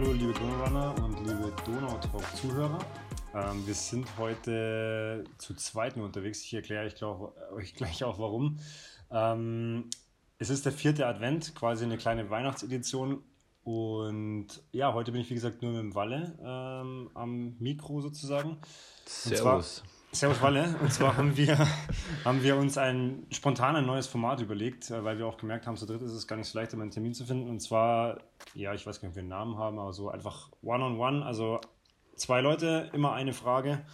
Hallo liebe Donaurunner und liebe Donautalk-Zuhörer. Ähm, wir sind heute zu zweit unterwegs. Ich erkläre euch, glaub, euch gleich auch warum. Ähm, es ist der vierte Advent, quasi eine kleine Weihnachtsedition. Und ja, heute bin ich wie gesagt nur mit dem Walle ähm, am Mikro sozusagen. Servus. Servus Walle. Und zwar haben wir, haben wir uns ein spontan ein neues Format überlegt, äh, weil wir auch gemerkt haben, zu dritt ist es gar nicht so leicht, einen Termin zu finden. Und zwar, ja, ich weiß gar nicht, ob wir einen Namen haben, aber so einfach One-on-One. -on -one, also zwei Leute, immer eine Frage.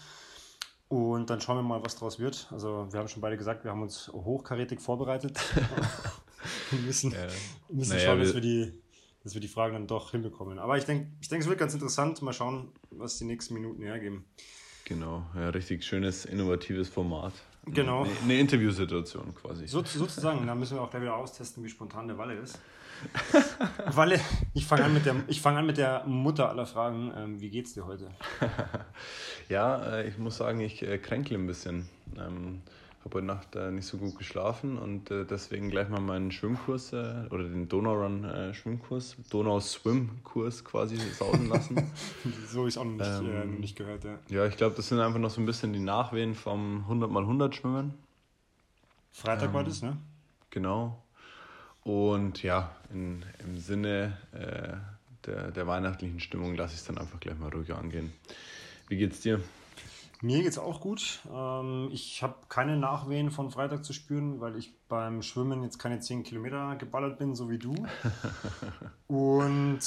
Und dann schauen wir mal, was daraus wird. Also wir haben schon beide gesagt, wir haben uns hochkarätig vorbereitet. wir müssen, ja. müssen naja, schauen, dass wir, die, dass wir die Fragen dann doch hinbekommen. Aber ich denke, ich denk, es wird ganz interessant. Mal schauen, was die nächsten Minuten hergeben. Genau, ja, richtig schönes, innovatives Format. Genau. Eine, eine Interviewsituation quasi. So, sozusagen, da müssen wir auch gleich wieder austesten, wie spontan der Walle ist. Walle, ich fange an, mit der, fang an mit der Mutter aller Fragen. Ähm, wie geht's dir heute? ja, äh, ich muss sagen, ich äh, kränkle ein bisschen. Ähm, habe heute Nacht äh, nicht so gut geschlafen und äh, deswegen gleich mal meinen Schwimmkurs äh, oder den Donaurun äh, Schwimmkurs, Donau Swim Kurs quasi sausen lassen. so ist auch noch nicht, äh, ähm, nicht gehört, ja. Ja, ich glaube, das sind einfach noch so ein bisschen die Nachwehen vom 100 x 100 Schwimmen. Freitag ähm, war das, ne? Genau. Und ja, in, im Sinne äh, der, der weihnachtlichen Stimmung lasse ich es dann einfach gleich mal ruhig angehen. Wie geht's dir? Mir geht es auch gut. Ähm, ich habe keine Nachwehen von Freitag zu spüren, weil ich beim Schwimmen jetzt keine 10 Kilometer geballert bin, so wie du. Und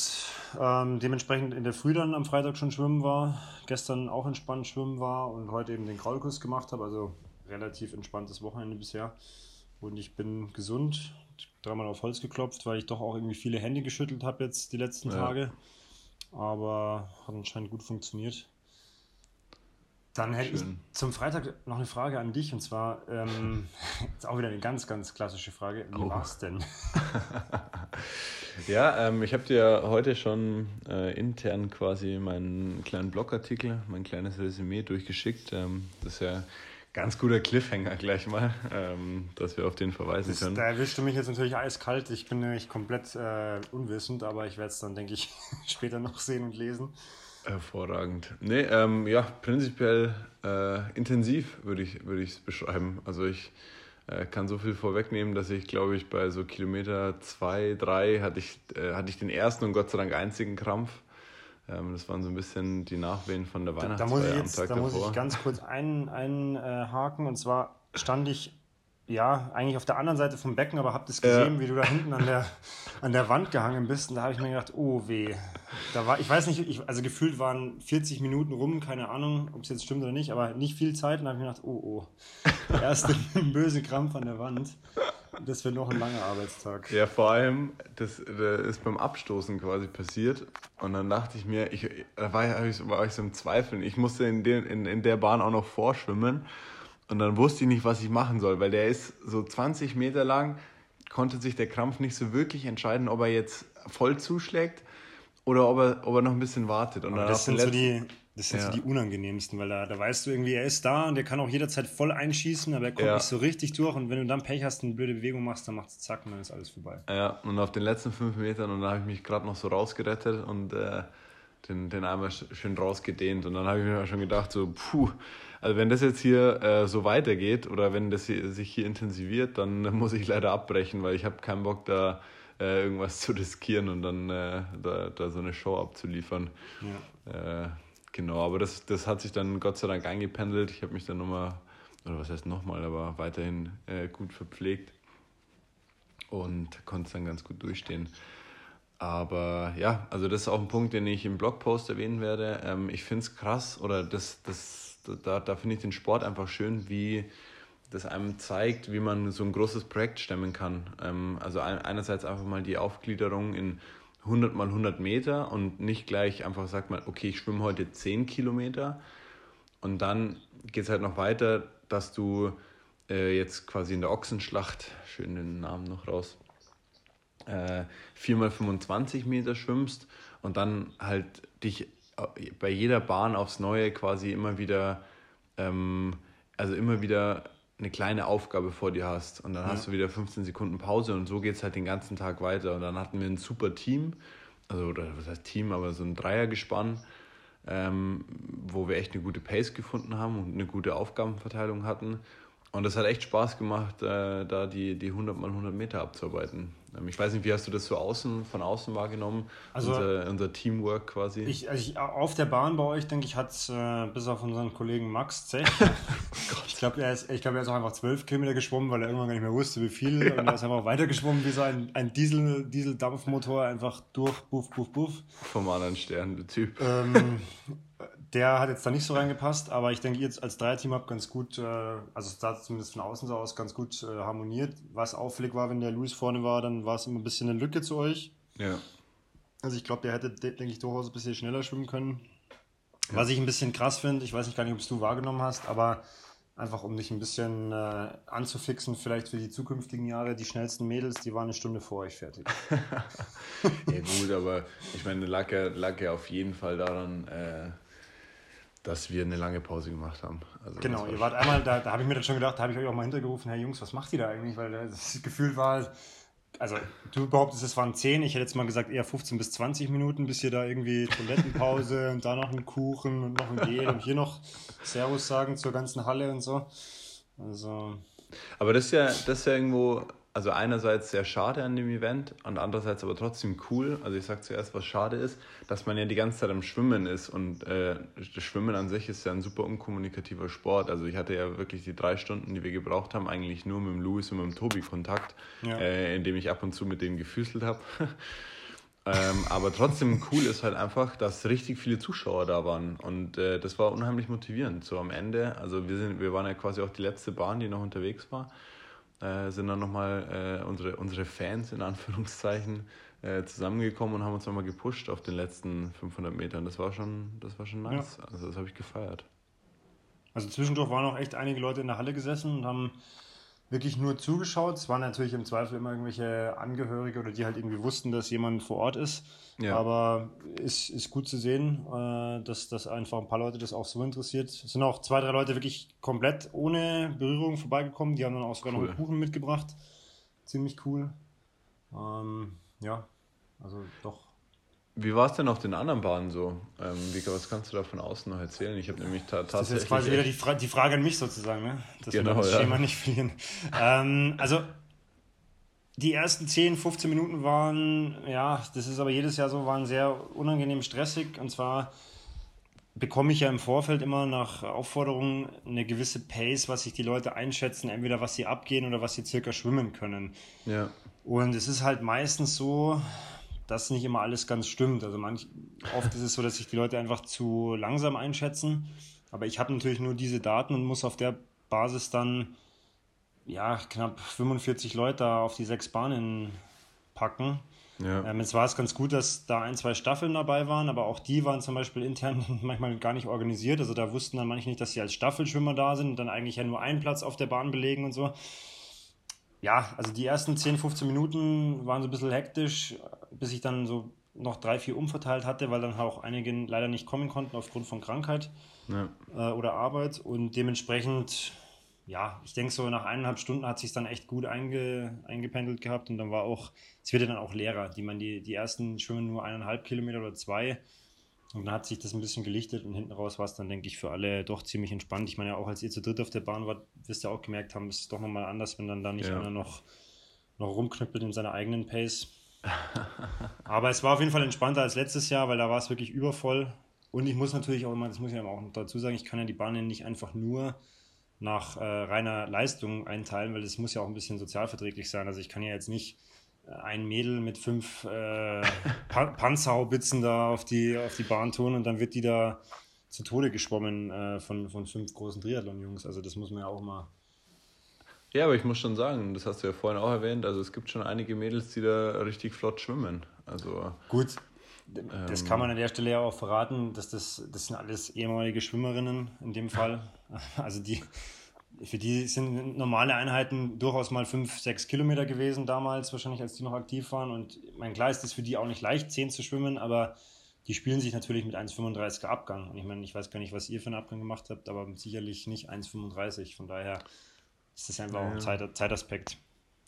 ähm, dementsprechend in der Früh dann am Freitag schon schwimmen war, gestern auch entspannt schwimmen war und heute eben den Kraulkurs gemacht habe. Also relativ entspanntes Wochenende bisher. Und ich bin gesund, dreimal auf Holz geklopft, weil ich doch auch irgendwie viele Hände geschüttelt habe jetzt die letzten ja. Tage. Aber hat anscheinend gut funktioniert. Dann hätte Schön. ich zum Freitag noch eine Frage an dich und zwar ähm, ist auch wieder eine ganz, ganz klassische Frage. Wie oh. war's denn? ja, ähm, ich habe dir heute schon äh, intern quasi meinen kleinen Blogartikel, mein kleines Resümee durchgeschickt. Ähm, das ist ja ganz guter Cliffhanger gleich mal, ähm, dass wir auf den verweisen das, können. Da erwischte mich jetzt natürlich eiskalt. Ich bin nämlich komplett äh, unwissend, aber ich werde es dann, denke ich, später noch sehen und lesen. Hervorragend. Nee, ähm, ja, prinzipiell äh, intensiv würde ich es würd beschreiben. Also ich äh, kann so viel vorwegnehmen, dass ich, glaube ich, bei so Kilometer zwei, drei hatte ich, äh, hatte ich den ersten und Gott sei Dank einzigen Krampf. Ähm, das waren so ein bisschen die Nachwehen von der Weihnachtsfeier da, da muss ich jetzt, Da davor. muss ich ganz kurz einhaken. Ein, und zwar stand ich ja, eigentlich auf der anderen Seite vom Becken, aber hab das gesehen, ja. wie du da hinten an der, an der Wand gehangen bist. Und da habe ich mir gedacht, oh weh. Da war, ich weiß nicht, ich, also gefühlt waren 40 Minuten rum, keine Ahnung, ob es jetzt stimmt oder nicht, aber nicht viel Zeit. Und da habe ich mir gedacht, oh oh. Der erste böse Krampf an der Wand. Das wird noch ein langer Arbeitstag. Ja, vor allem, das, das ist beim Abstoßen quasi passiert. Und dann dachte ich mir, ich, da war ich, war ich so im Zweifeln. Ich musste in, den, in, in der Bahn auch noch vorschwimmen. Und dann wusste ich nicht, was ich machen soll, weil der ist so 20 Meter lang, konnte sich der Krampf nicht so wirklich entscheiden, ob er jetzt voll zuschlägt oder ob er, ob er noch ein bisschen wartet. Und das sind, so die, das sind ja. so die unangenehmsten, weil da, da weißt du irgendwie, er ist da und der kann auch jederzeit voll einschießen, aber er kommt ja. nicht so richtig durch. Und wenn du dann Pech hast und eine blöde Bewegung machst, dann macht es zack und dann ist alles vorbei. Ja, und auf den letzten fünf Metern, und da habe ich mich gerade noch so rausgerettet und äh, den, den einmal schön rausgedehnt. Und dann habe ich mir schon gedacht, so, puh, also wenn das jetzt hier äh, so weitergeht oder wenn das hier, sich hier intensiviert, dann muss ich leider abbrechen, weil ich habe keinen Bock da äh, irgendwas zu riskieren und dann äh, da, da so eine Show abzuliefern. Ja. Äh, genau, aber das, das hat sich dann Gott sei Dank eingependelt. Ich habe mich dann nochmal, oder was heißt nochmal, aber weiterhin äh, gut verpflegt und konnte es dann ganz gut durchstehen. Aber ja, also das ist auch ein Punkt, den ich im Blogpost erwähnen werde. Ähm, ich finde es krass oder das, das da, da finde ich den Sport einfach schön, wie das einem zeigt, wie man so ein großes Projekt stemmen kann. Ähm, also einerseits einfach mal die Aufgliederung in 100 mal 100 Meter und nicht gleich einfach sagt man, okay, ich schwimme heute 10 Kilometer und dann geht es halt noch weiter, dass du äh, jetzt quasi in der Ochsenschlacht, schön den Namen noch raus, äh, 4 mal 25 Meter schwimmst und dann halt dich bei jeder Bahn aufs Neue quasi immer wieder, ähm, also immer wieder eine kleine Aufgabe vor dir hast und dann ja. hast du wieder 15 Sekunden Pause und so geht es halt den ganzen Tag weiter und dann hatten wir ein super Team, also oder was heißt Team, aber so ein Dreiergespann, ähm, wo wir echt eine gute Pace gefunden haben und eine gute Aufgabenverteilung hatten. Und es hat echt Spaß gemacht, äh, da die, die 100 mal 100 Meter abzuarbeiten. Ähm, ich weiß nicht, wie hast du das so außen, von außen wahrgenommen? Also unser, unser Teamwork quasi. Ich, also ich, auf der Bahn bei euch, denke ich, hat es äh, bis auf unseren Kollegen Max Zech. oh ich glaube, er, ist, glaub, er ist auch einfach 12 Kilometer geschwommen, weil er irgendwann gar nicht mehr wusste, wie viel. Und er ist einfach weitergeschwommen wie so ein, ein Diesel, Dieseldampfmotor, einfach durch, buff, buff, buff. Vom anderen Stern, der Typ. Ähm, der hat jetzt da nicht so reingepasst, aber ich denke, ihr jetzt als Dreierteam habt ganz gut, äh, also es sah zumindest von außen so aus, ganz gut äh, harmoniert. Was auffällig war, wenn der Luis vorne war, dann war es immer ein bisschen eine Lücke zu euch. Ja. Also ich glaube, der hätte, denke ich, durchaus ein bisschen schneller schwimmen können. Ja. Was ich ein bisschen krass finde, ich weiß nicht gar nicht, ob es du wahrgenommen hast, aber einfach um dich ein bisschen äh, anzufixen, vielleicht für die zukünftigen Jahre, die schnellsten Mädels, die waren eine Stunde vor euch fertig. ja gut, aber ich meine, lag ja, lag ja auf jeden Fall daran, äh, dass wir eine lange Pause gemacht haben. Also genau, ihr wart einmal, da, da habe ich mir dann schon gedacht, da habe ich euch auch mal hintergerufen, Herr Jungs, was macht ihr da eigentlich? Weil das Gefühl war, also du behauptest, es waren 10, ich hätte jetzt mal gesagt eher 15 bis 20 Minuten, bis ihr da irgendwie Toilettenpause und da noch einen Kuchen und noch ein Gel und hier noch Servus sagen zur ganzen Halle und so. Also. Aber das ist ja, das ist ja irgendwo also einerseits sehr schade an dem Event und andererseits aber trotzdem cool. Also ich sage zuerst, was schade ist, dass man ja die ganze Zeit am Schwimmen ist und äh, das Schwimmen an sich ist ja ein super unkommunikativer Sport. Also ich hatte ja wirklich die drei Stunden, die wir gebraucht haben, eigentlich nur mit dem Louis und mit dem Tobi Kontakt, ja. äh, indem ich ab und zu mit denen gefüßelt habe. ähm, aber trotzdem cool ist halt einfach, dass richtig viele Zuschauer da waren und äh, das war unheimlich motivierend. So am Ende, also wir sind, wir waren ja quasi auch die letzte Bahn, die noch unterwegs war äh, sind dann nochmal äh, unsere, unsere Fans in Anführungszeichen äh, zusammengekommen und haben uns nochmal gepusht auf den letzten 500 Metern. Das war schon, das war schon nice. Ja. Also das habe ich gefeiert. Also zwischendurch waren auch echt einige Leute in der Halle gesessen und haben wirklich nur zugeschaut. Es waren natürlich im Zweifel immer irgendwelche Angehörige oder die halt irgendwie wussten, dass jemand vor Ort ist. Ja. Aber ist, ist gut zu sehen, äh, dass, dass einfach ein paar Leute das auch so interessiert. Es sind auch zwei, drei Leute wirklich komplett ohne Berührung vorbeigekommen. Die haben dann auch sogar cool. noch einen Kuchen mitgebracht. Ziemlich cool. Ähm, ja, also doch wie war es denn auf den anderen Bahnen so? Ähm, wie, was kannst du da von außen noch erzählen? Ich habe nämlich ta tatsächlich. Das ist jetzt quasi wieder die, Fra die, Frage an mich sozusagen, ne? dass genau, wir das ja. Schema nicht verlieren. ähm, also, die ersten 10, 15 Minuten waren, ja, das ist aber jedes Jahr so, waren sehr unangenehm stressig. Und zwar bekomme ich ja im Vorfeld immer nach Aufforderungen eine gewisse Pace, was sich die Leute einschätzen, entweder was sie abgehen oder was sie circa schwimmen können. Ja. Und es ist halt meistens so, dass nicht immer alles ganz stimmt. Also manch, oft ist es so, dass sich die Leute einfach zu langsam einschätzen. Aber ich habe natürlich nur diese Daten und muss auf der Basis dann ja, knapp 45 Leute auf die sechs Bahnen packen. Ja. Ähm, jetzt war es ganz gut, dass da ein, zwei Staffeln dabei waren, aber auch die waren zum Beispiel intern manchmal gar nicht organisiert. Also da wussten dann manche nicht, dass sie als Staffelschwimmer da sind und dann eigentlich ja nur einen Platz auf der Bahn belegen und so ja, also die ersten 10, 15 Minuten waren so ein bisschen hektisch, bis ich dann so noch drei, vier umverteilt hatte, weil dann auch einige leider nicht kommen konnten aufgrund von Krankheit ja. äh, oder Arbeit. Und dementsprechend, ja, ich denke so nach eineinhalb Stunden hat sich dann echt gut einge, eingependelt gehabt und dann war auch, es wird dann auch leerer. Die, man, die, die ersten schwimmen nur eineinhalb Kilometer oder zwei und dann hat sich das ein bisschen gelichtet und hinten raus war es dann, denke ich, für alle doch ziemlich entspannt. Ich meine, auch als ihr zu dritt auf der Bahn wart, wirst ihr auch gemerkt haben, es ist doch nochmal anders, wenn dann da nicht ja. einer noch, noch rumknüppelt in seiner eigenen Pace. Aber es war auf jeden Fall entspannter als letztes Jahr, weil da war es wirklich übervoll. Und ich muss natürlich auch immer, das muss ich auch dazu sagen, ich kann ja die Bahnen nicht einfach nur nach äh, reiner Leistung einteilen, weil das muss ja auch ein bisschen sozialverträglich sein. Also ich kann ja jetzt nicht ein Mädel mit fünf äh, pa Panzerhaubitzen da auf die, auf die Bahn tun und dann wird die da zu Tode geschwommen äh, von, von fünf großen Triathlon-Jungs. Also das muss man ja auch mal. Ja, aber ich muss schon sagen, das hast du ja vorhin auch erwähnt, also es gibt schon einige Mädels, die da richtig flott schwimmen. Also, Gut, das kann man an der Stelle ja auch verraten, dass das, das sind alles ehemalige Schwimmerinnen in dem Fall. Also die, für die sind normale Einheiten durchaus mal fünf, sechs Kilometer gewesen damals, wahrscheinlich als die noch aktiv waren. Und mein klar ist es für die auch nicht leicht, zehn zu schwimmen, aber die spielen sich natürlich mit 1,35er Abgang. Und ich meine, ich weiß gar nicht, was ihr für einen Abgang gemacht habt, aber sicherlich nicht 1,35. Von daher ist das einfach ja. auch ein Zeit, Zeitaspekt.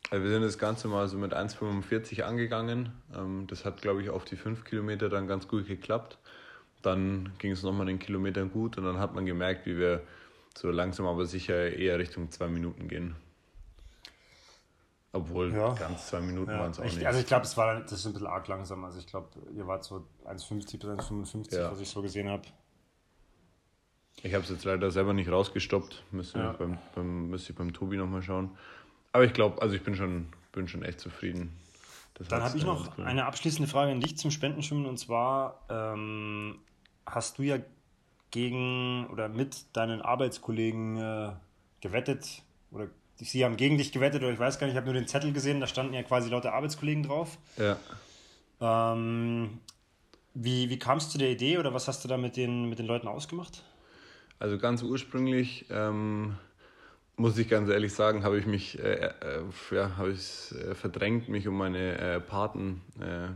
Also wir sind das Ganze mal so mit 1,45 angegangen. Ähm, das hat, glaube ich, auf die 5 Kilometer dann ganz gut geklappt. Dann ging es nochmal den Kilometern gut und dann hat man gemerkt, wie wir so langsam aber sicher eher Richtung zwei Minuten gehen. Obwohl ja. ganz zwei Minuten ja. waren es auch ich, nicht. Also ich glaube, es war das ist ein bisschen arg langsam. Also ich glaube, ihr wart so 1,50 bis 1,55, ja. was ich so gesehen habe. Ich habe es jetzt leider selber nicht rausgestoppt. Müsste ja. beim, beim, müsste ich beim Tobi nochmal schauen. Aber ich glaube, also ich bin schon, bin schon echt zufrieden. Das Dann habe ich noch cool. eine abschließende Frage an dich zum Spendenschwimmen. Und zwar ähm, hast du ja gegen oder mit deinen Arbeitskollegen äh, gewettet oder sie haben gegen dich gewettet oder ich weiß gar nicht, ich habe nur den Zettel gesehen, da standen ja quasi lauter Arbeitskollegen drauf. Ja. Ähm, wie, wie kamst du zu der Idee oder was hast du da mit den, mit den Leuten ausgemacht? Also ganz ursprünglich, ähm, muss ich ganz ehrlich sagen, habe ich mich äh, äh, ja, habe ich, äh, verdrängt, mich um meine äh, Paten äh,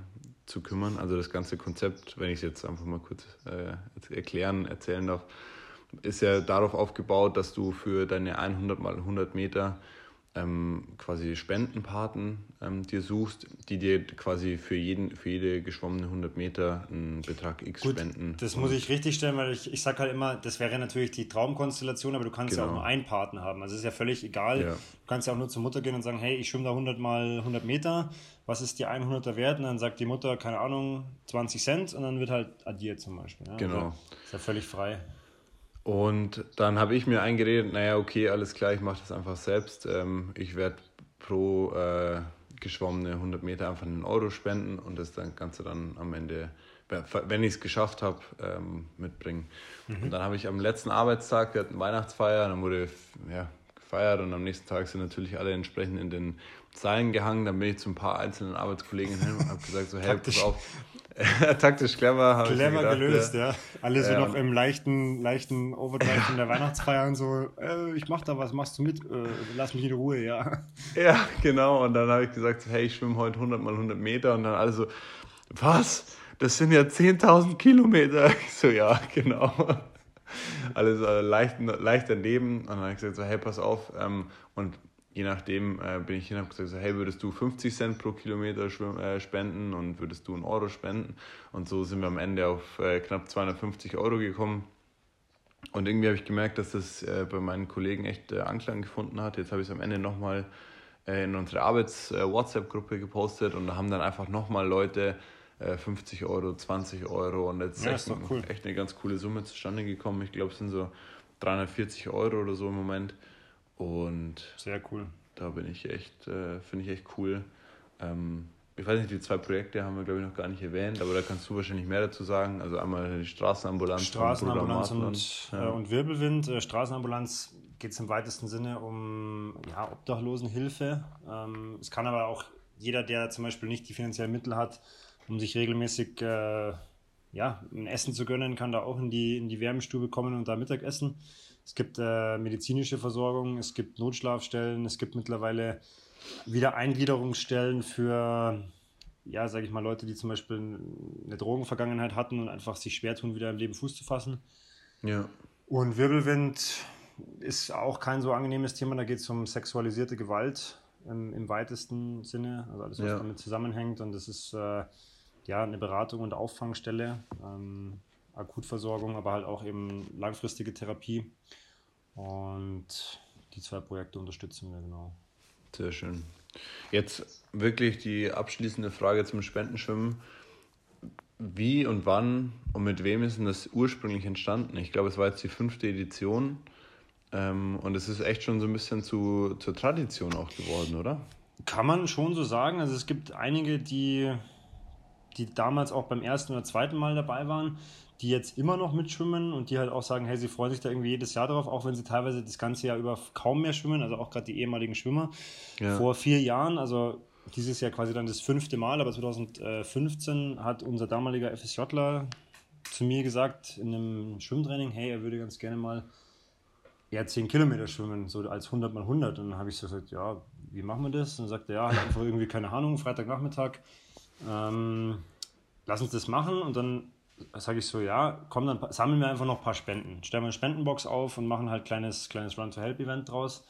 zu kümmern. Also das ganze Konzept, wenn ich es jetzt einfach mal kurz äh, erklären, erzählen darf, ist ja darauf aufgebaut, dass du für deine 100 mal 100 Meter ähm, quasi Spendenpaten ähm, dir suchst, die dir quasi für, jeden, für jede geschwommene 100 Meter einen Betrag X Gut, spenden. Das muss ich richtig stellen, weil ich, ich sage halt immer, das wäre natürlich die Traumkonstellation, aber du kannst genau. ja auch nur einen Paten haben. Also es ist ja völlig egal. Ja. Du kannst ja auch nur zur Mutter gehen und sagen, hey, ich schwimme da 100 mal 100 Meter, was ist die 100er wert? Und dann sagt die Mutter, keine Ahnung, 20 Cent und dann wird halt addiert zum Beispiel. Ja? Genau. Also, ist ja völlig frei. Und dann habe ich mir eingeredet, naja, okay, alles klar, ich mache das einfach selbst. Ähm, ich werde pro äh, geschwommene 100 Meter einfach einen Euro spenden und das dann Ganze dann am Ende, wenn ich es geschafft habe, ähm, mitbringen. Mhm. Und dann habe ich am letzten Arbeitstag, wir hatten Weihnachtsfeier, dann wurde ja, gefeiert und am nächsten Tag sind natürlich alle entsprechend in den Seilen gehangen. Dann bin ich zu ein paar einzelnen Arbeitskollegen hin und habe gesagt, so, hey, pass auf, Taktisch clever. Clever gedacht, gelöst, ja. Alle so ähm, noch im leichten, leichten Overdrive von der Weihnachtsfeier und so, äh, ich mach da was, machst du mit? Äh, lass mich in Ruhe, ja. Ja, genau. Und dann habe ich gesagt, hey, ich schwimme heute 100 mal 100 Meter. Und dann alle so, was? Das sind ja 10.000 Kilometer. Ich so, ja, genau. Alles äh, leicht, leicht daneben. Und dann habe ich gesagt, so, hey, pass auf. Ähm, und je nachdem äh, bin ich hin und habe gesagt, hey, würdest du 50 Cent pro Kilometer äh, spenden und würdest du einen Euro spenden? Und so sind wir am Ende auf äh, knapp 250 Euro gekommen. Und irgendwie habe ich gemerkt, dass das äh, bei meinen Kollegen echt äh, Anklang gefunden hat. Jetzt habe ich es am Ende nochmal äh, in unsere Arbeits-WhatsApp-Gruppe gepostet und da haben dann einfach nochmal Leute 50 Euro, 20 Euro und jetzt ja, ist echt, cool. echt eine ganz coole Summe zustande gekommen. Ich glaube, es sind so 340 Euro oder so im Moment. Und sehr cool. Da bin ich echt, äh, finde ich echt cool. Ähm, ich weiß nicht, die zwei Projekte haben wir, glaube ich, noch gar nicht erwähnt, aber da kannst du wahrscheinlich mehr dazu sagen. Also einmal die Straßenambulanz, Straßenambulanz und, und, ja. äh, und, Wirbelwind. Äh, Straßenambulanz geht es im weitesten Sinne um ja, Obdachlosenhilfe. Ähm, es kann aber auch jeder, der zum Beispiel nicht die finanziellen Mittel hat, um sich regelmäßig äh, ja, ein Essen zu gönnen, kann da auch in die, in die Wärmestube kommen und da Mittagessen. Es gibt äh, medizinische Versorgung, es gibt Notschlafstellen, es gibt mittlerweile wieder Eingliederungsstellen für, ja, sage ich mal, Leute, die zum Beispiel eine Drogenvergangenheit hatten und einfach sich schwer tun, wieder im Leben Fuß zu fassen. Ja. Und Wirbelwind ist auch kein so angenehmes Thema. Da geht es um sexualisierte Gewalt im, im, weitesten Sinne, also alles, was ja. damit zusammenhängt. Und das ist äh, ja eine Beratung und Auffangstelle. Ähm, Akutversorgung, aber halt auch eben langfristige Therapie. Und die zwei Projekte unterstützen wir genau. Sehr schön. Jetzt wirklich die abschließende Frage zum Spendenschwimmen. Wie und wann und mit wem ist denn das ursprünglich entstanden? Ich glaube, es war jetzt die fünfte Edition ähm, und es ist echt schon so ein bisschen zu, zur Tradition auch geworden, oder? Kann man schon so sagen. Also es gibt einige, die, die damals auch beim ersten oder zweiten Mal dabei waren die jetzt immer noch mitschwimmen und die halt auch sagen, hey, sie freuen sich da irgendwie jedes Jahr drauf, auch wenn sie teilweise das ganze Jahr über kaum mehr schwimmen, also auch gerade die ehemaligen Schwimmer. Ja. Vor vier Jahren, also dieses Jahr quasi dann das fünfte Mal, aber 2015 hat unser damaliger FSJler zu mir gesagt in einem Schwimmtraining, hey, er würde ganz gerne mal eher 10 Kilometer schwimmen, so als 100 mal 100. Und dann habe ich so gesagt, ja, wie machen wir das? Und dann sagt er, ja, halt einfach irgendwie, keine Ahnung, Freitagnachmittag, ähm, lass uns das machen. Und dann sage ich so, ja, komm, dann sammeln wir einfach noch ein paar Spenden. Stellen wir eine Spendenbox auf und machen halt kleines, kleines Run-to-Help-Event draus.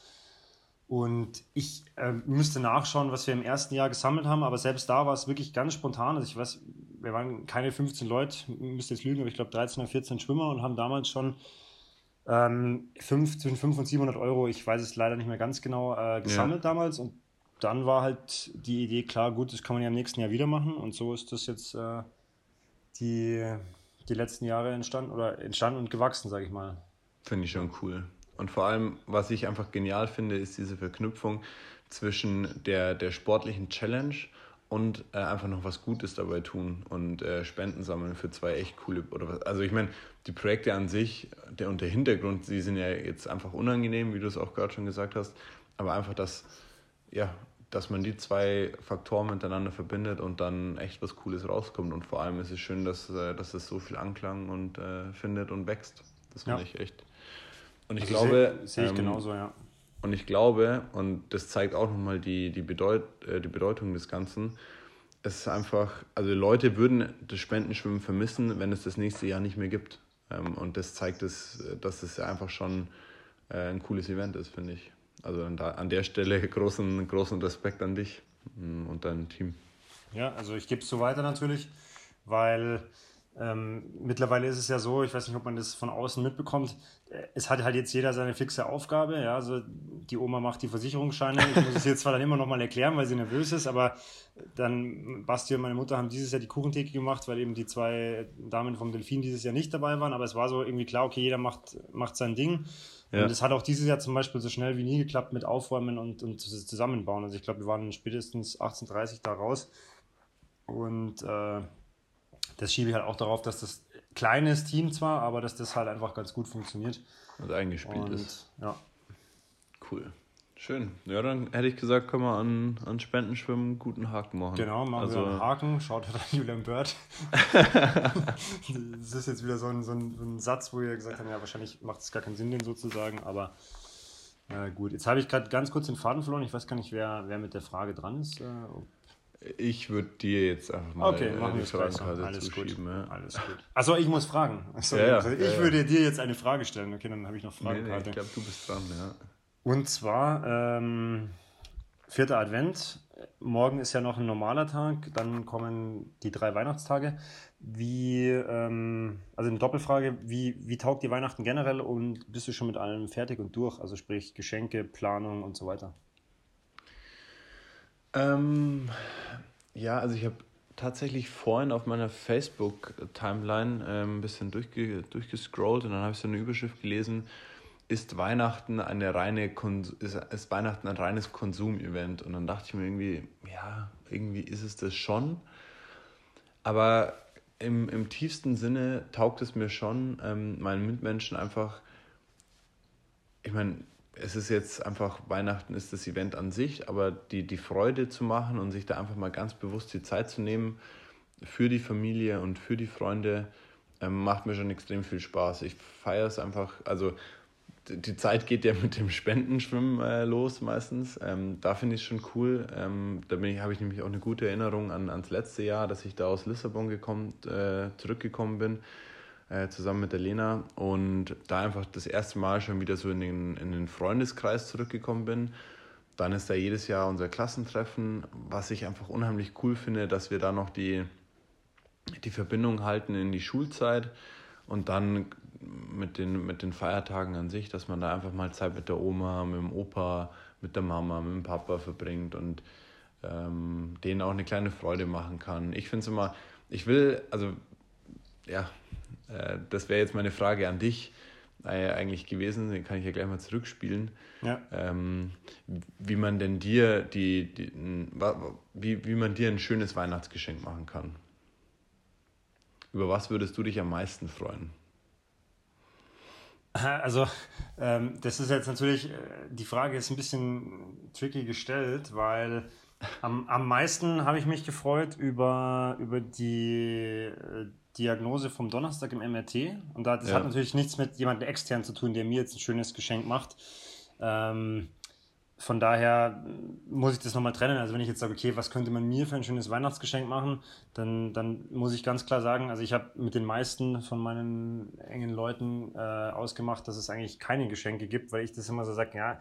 Und ich äh, müsste nachschauen, was wir im ersten Jahr gesammelt haben, aber selbst da war es wirklich ganz spontan. Also ich weiß, wir waren keine 15 Leute, müsste jetzt lügen, aber ich glaube 13 oder 14 Schwimmer und haben damals schon ähm, fünf, zwischen 500 und 700 Euro, ich weiß es leider nicht mehr ganz genau, äh, gesammelt ja. damals. Und dann war halt die Idee klar, gut, das kann man ja im nächsten Jahr wieder machen. Und so ist das jetzt äh, die, die letzten Jahre entstanden oder entstanden und gewachsen, sage ich mal. Finde ich schon cool. Und vor allem, was ich einfach genial finde, ist diese Verknüpfung zwischen der, der sportlichen Challenge und äh, einfach noch was Gutes dabei tun und äh, Spenden sammeln für zwei echt coole oder was. Also ich meine, die Projekte an sich, der und der Hintergrund, die sind ja jetzt einfach unangenehm, wie du es auch gerade schon gesagt hast, aber einfach, dass ja, dass man die zwei Faktoren miteinander verbindet und dann echt was Cooles rauskommt. Und vor allem ist es schön, dass, äh, dass es so viel Anklang und äh, findet und wächst. Das finde ja. ich echt. Und ich also glaube. Sehe seh ich ähm, genauso, ja. Und ich glaube, und das zeigt auch nochmal die, die, Bedeut äh, die Bedeutung des Ganzen, es ist einfach, also Leute würden das Spendenschwimmen vermissen, wenn es das nächste Jahr nicht mehr gibt. Ähm, und das zeigt es, dass es einfach schon äh, ein cooles Event ist, finde ich. Also an, da, an der Stelle großen, großen Respekt an dich mm, und dein Team. Ja, also ich gebe es so weiter natürlich, weil ähm, mittlerweile ist es ja so, ich weiß nicht, ob man das von außen mitbekommt, äh, es hat halt jetzt jeder seine fixe Aufgabe. Ja, also die Oma macht die Versicherungsscheine. Ich muss es jetzt zwar dann immer noch mal erklären, weil sie nervös ist, aber dann Basti und meine Mutter haben dieses Jahr die Kuchentheke gemacht, weil eben die zwei Damen vom Delfin dieses Jahr nicht dabei waren. Aber es war so irgendwie klar, okay, jeder macht, macht sein Ding. Ja. Und es hat auch dieses Jahr zum Beispiel so schnell wie nie geklappt mit Aufräumen und, und Zusammenbauen. Also ich glaube, wir waren spätestens 18.30 da raus. Und äh, das schiebe ich halt auch darauf, dass das kleines Team zwar, aber dass das halt einfach ganz gut funktioniert. Und eingespielt und, ist. Ja. Cool. Schön. Ja, dann hätte ich gesagt, können wir an, an Spendenschwimmen guten Haken machen. Genau, machen also, wir einen Haken. Schaut an Julian Bird. das ist jetzt wieder so ein, so, ein, so ein Satz, wo wir gesagt haben, ja, wahrscheinlich macht es gar keinen Sinn, den sozusagen, aber äh, gut. Jetzt habe ich gerade ganz kurz den Faden verloren. Ich weiß gar nicht, wer, wer mit der Frage dran ist. Äh, ich würde dir jetzt einfach mal okay, machen die Fragenkarte Alles zuschieben. Gut. Ja. Alles gut. Achso, ich muss fragen. Achso, ja, ja, ich würde dir jetzt eine Frage stellen. Okay, dann habe ich noch Fragen. Nee, nee, ich glaube, du bist dran, ja. Und zwar ähm, vierter Advent. Morgen ist ja noch ein normaler Tag, dann kommen die drei Weihnachtstage. Wie, ähm, also eine Doppelfrage, wie, wie taugt die Weihnachten generell und bist du schon mit allem fertig und durch? Also sprich Geschenke, Planung und so weiter. Ähm, ja, also ich habe tatsächlich vorhin auf meiner Facebook-Timeline ähm, ein bisschen durchge durchgescrollt und dann habe ich so eine Überschrift gelesen, ist Weihnachten eine reine ist, ist Weihnachten ein reines Konsumevent. Und dann dachte ich mir irgendwie ja irgendwie ist es das schon. Aber im, im tiefsten Sinne taugt es mir schon ähm, meinen Mitmenschen einfach ich meine es ist jetzt einfach Weihnachten ist das Event an sich aber die die Freude zu machen und sich da einfach mal ganz bewusst die Zeit zu nehmen für die Familie und für die Freunde ähm, macht mir schon extrem viel Spaß. Ich feiere es einfach also die Zeit geht ja mit dem Spendenschwimmen äh, los meistens. Ähm, da finde ich es schon cool. Ähm, da habe ich nämlich auch eine gute Erinnerung an, ans letzte Jahr, dass ich da aus Lissabon gekommen, äh, zurückgekommen bin, äh, zusammen mit der Lena. Und da einfach das erste Mal schon wieder so in den, in den Freundeskreis zurückgekommen bin. Dann ist da jedes Jahr unser Klassentreffen, was ich einfach unheimlich cool finde, dass wir da noch die, die Verbindung halten in die Schulzeit. Und dann mit den, mit den Feiertagen an sich, dass man da einfach mal Zeit mit der Oma, mit dem Opa, mit der Mama, mit dem Papa verbringt und ähm, denen auch eine kleine Freude machen kann. Ich finde es immer, ich will, also ja, äh, das wäre jetzt meine Frage an dich äh, eigentlich gewesen, den kann ich ja gleich mal zurückspielen. Ja. Ähm, wie man denn dir die, die, wie, wie man dir ein schönes Weihnachtsgeschenk machen kann. Über was würdest du dich am meisten freuen? Also, ähm, das ist jetzt natürlich, äh, die Frage ist ein bisschen tricky gestellt, weil am, am meisten habe ich mich gefreut über, über die äh, Diagnose vom Donnerstag im MRT. Und das ja. hat natürlich nichts mit jemandem extern zu tun, der mir jetzt ein schönes Geschenk macht. Ähm, von daher muss ich das nochmal trennen. Also wenn ich jetzt sage, okay, was könnte man mir für ein schönes Weihnachtsgeschenk machen, dann, dann muss ich ganz klar sagen, also ich habe mit den meisten von meinen engen Leuten äh, ausgemacht, dass es eigentlich keine Geschenke gibt, weil ich das immer so sage, ja,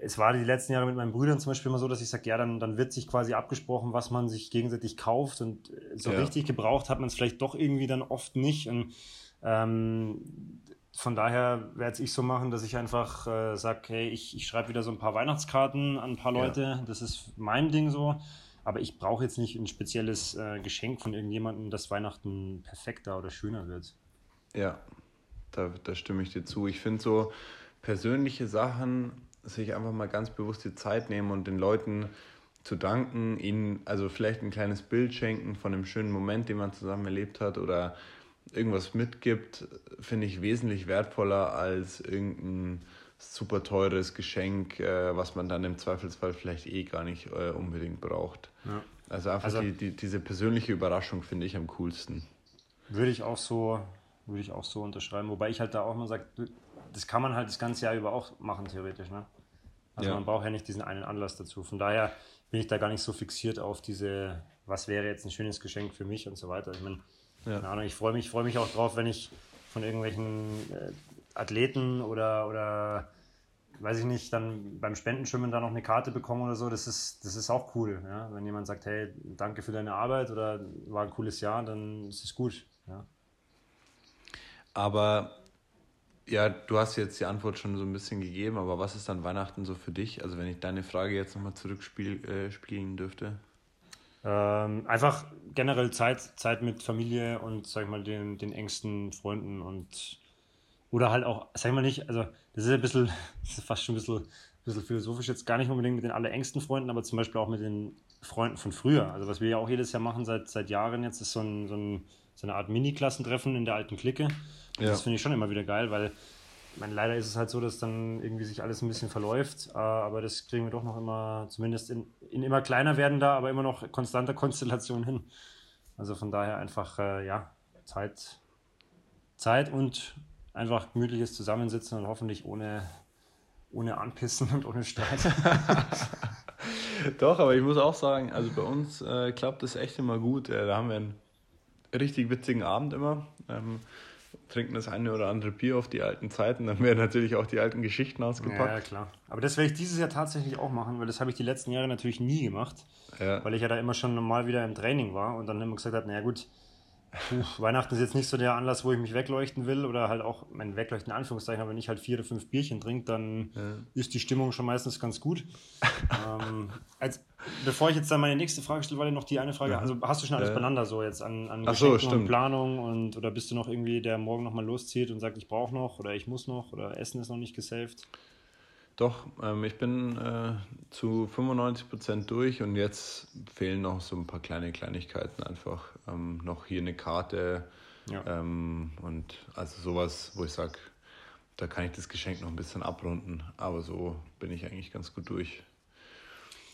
es war die letzten Jahre mit meinen Brüdern zum Beispiel immer so, dass ich sage, ja, dann, dann wird sich quasi abgesprochen, was man sich gegenseitig kauft und so ja. richtig gebraucht hat man es vielleicht doch irgendwie dann oft nicht. Und ähm, von daher werde ich so machen, dass ich einfach äh, sage, hey, ich, ich schreibe wieder so ein paar Weihnachtskarten an ein paar Leute. Ja. Das ist mein Ding so. Aber ich brauche jetzt nicht ein spezielles äh, Geschenk von irgendjemandem, dass Weihnachten perfekter oder schöner wird. Ja, da, da stimme ich dir zu. Ich finde so persönliche Sachen, sich einfach mal ganz bewusst die Zeit nehmen und den Leuten zu danken, ihnen also vielleicht ein kleines Bild schenken von einem schönen Moment, den man zusammen erlebt hat oder irgendwas mitgibt, finde ich wesentlich wertvoller als irgendein super teures Geschenk, äh, was man dann im Zweifelsfall vielleicht eh gar nicht äh, unbedingt braucht. Ja. Also einfach also, die, die, diese persönliche Überraschung finde ich am coolsten. Würde ich auch so, würde ich auch so unterschreiben. Wobei ich halt da auch mal sage, das kann man halt das ganze Jahr über auch machen, theoretisch. Ne? Also ja. man braucht ja nicht diesen einen Anlass dazu. Von daher bin ich da gar nicht so fixiert auf diese, was wäre jetzt ein schönes Geschenk für mich und so weiter. Ich meine, ja. keine Ahnung, ich freue mich, freu mich auch drauf, wenn ich von irgendwelchen äh, Athleten oder, oder weiß ich nicht, dann beim Spendenschwimmen da noch eine Karte bekommen oder so, das ist, das ist auch cool. Ja? Wenn jemand sagt, hey, danke für deine Arbeit oder war ein cooles Jahr, dann ist es gut. Ja? Aber ja, du hast jetzt die Antwort schon so ein bisschen gegeben, aber was ist dann Weihnachten so für dich? Also wenn ich deine Frage jetzt nochmal zurückspielen äh, dürfte. Ähm, einfach generell Zeit, Zeit mit Familie und sag ich mal den, den engsten Freunden und oder halt auch, sag ich mal nicht, also das ist ein bisschen, das ist fast schon ein bisschen, ein bisschen philosophisch jetzt gar nicht unbedingt mit den allerengsten Freunden, aber zum Beispiel auch mit den Freunden von früher. Also was wir ja auch jedes Jahr machen seit, seit Jahren jetzt, ist so, ein, so, ein, so eine Art Mini-Klassentreffen in der alten Clique. Ja. Das finde ich schon immer wieder geil, weil meine, leider ist es halt so, dass dann irgendwie sich alles ein bisschen verläuft, äh, aber das kriegen wir doch noch immer, zumindest in, in immer kleiner werdender, aber immer noch konstanter Konstellation hin. Also von daher einfach, äh, ja, Zeit, Zeit und einfach gemütliches Zusammensitzen und hoffentlich ohne, ohne Anpissen und ohne Streit. Doch, aber ich muss auch sagen, also bei uns äh, klappt das echt immer gut. Äh, da haben wir einen richtig witzigen Abend immer. Ähm, trinken das eine oder andere Bier auf die alten Zeiten, dann werden natürlich auch die alten Geschichten ausgepackt. Ja, klar. Aber das werde ich dieses Jahr tatsächlich auch machen, weil das habe ich die letzten Jahre natürlich nie gemacht, ja. weil ich ja da immer schon normal wieder im Training war und dann immer gesagt habe, naja gut, Puh, Weihnachten ist jetzt nicht so der Anlass, wo ich mich wegleuchten will oder halt auch mein Wegleuchten in Anführungszeichen, aber wenn ich halt vier oder fünf Bierchen trinke, dann ja. ist die Stimmung schon meistens ganz gut. ähm, als, bevor ich jetzt dann meine nächste Frage stelle, war ja noch die eine Frage, ja. also hast du schon alles ja. beieinander so jetzt an, an Geschenken so, und Planung und oder bist du noch irgendwie, der morgen nochmal loszieht und sagt, ich brauche noch oder ich muss noch oder Essen ist noch nicht gesaved? Doch, ähm, ich bin äh, zu 95% durch und jetzt fehlen noch so ein paar kleine Kleinigkeiten einfach. Ähm, noch hier eine Karte ja. ähm, und also sowas, wo ich sage, da kann ich das Geschenk noch ein bisschen abrunden. Aber so bin ich eigentlich ganz gut durch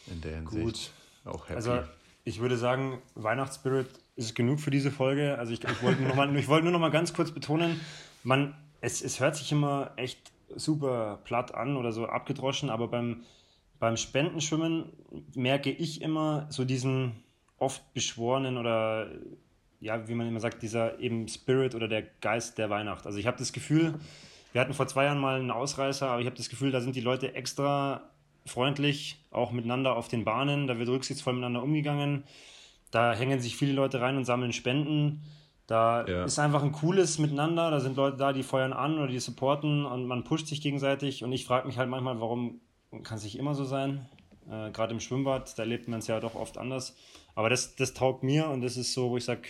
in der Hinsicht. Gut. Auch happy. Also ich würde sagen, Weihnachtsspirit ist genug für diese Folge. Also ich, ich wollte nur, noch mal, nur noch mal ganz kurz betonen, man, es, es hört sich immer echt super platt an oder so abgedroschen, aber beim, beim Spendenschwimmen merke ich immer so diesen oft beschworenen oder ja, wie man immer sagt, dieser eben Spirit oder der Geist der Weihnacht. Also ich habe das Gefühl, wir hatten vor zwei Jahren mal einen Ausreißer, aber ich habe das Gefühl, da sind die Leute extra freundlich, auch miteinander auf den Bahnen, da wird rücksichtsvoll miteinander umgegangen. Da hängen sich viele Leute rein und sammeln Spenden. Da ja. ist einfach ein cooles Miteinander. Da sind Leute da, die feuern an oder die supporten und man pusht sich gegenseitig. Und ich frage mich halt manchmal, warum kann es nicht immer so sein? Äh, Gerade im Schwimmbad, da erlebt man es ja doch oft anders. Aber das, das taugt mir und das ist so, wo ich sage,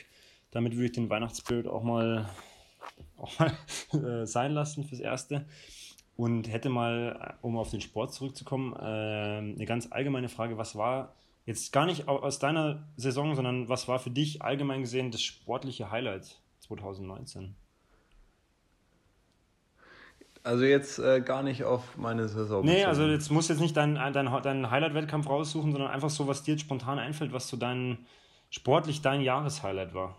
damit würde ich den Weihnachtsbild auch mal, auch mal äh, sein lassen fürs Erste. Und hätte mal, um auf den Sport zurückzukommen, äh, eine ganz allgemeine Frage: Was war Jetzt gar nicht aus deiner Saison, sondern was war für dich allgemein gesehen das sportliche Highlight 2019? Also jetzt äh, gar nicht auf meine Saison. Nee, also jetzt musst du jetzt nicht deinen dein, dein Highlight-Wettkampf raussuchen, sondern einfach so, was dir jetzt spontan einfällt, was so dein sportlich dein Jahreshighlight war.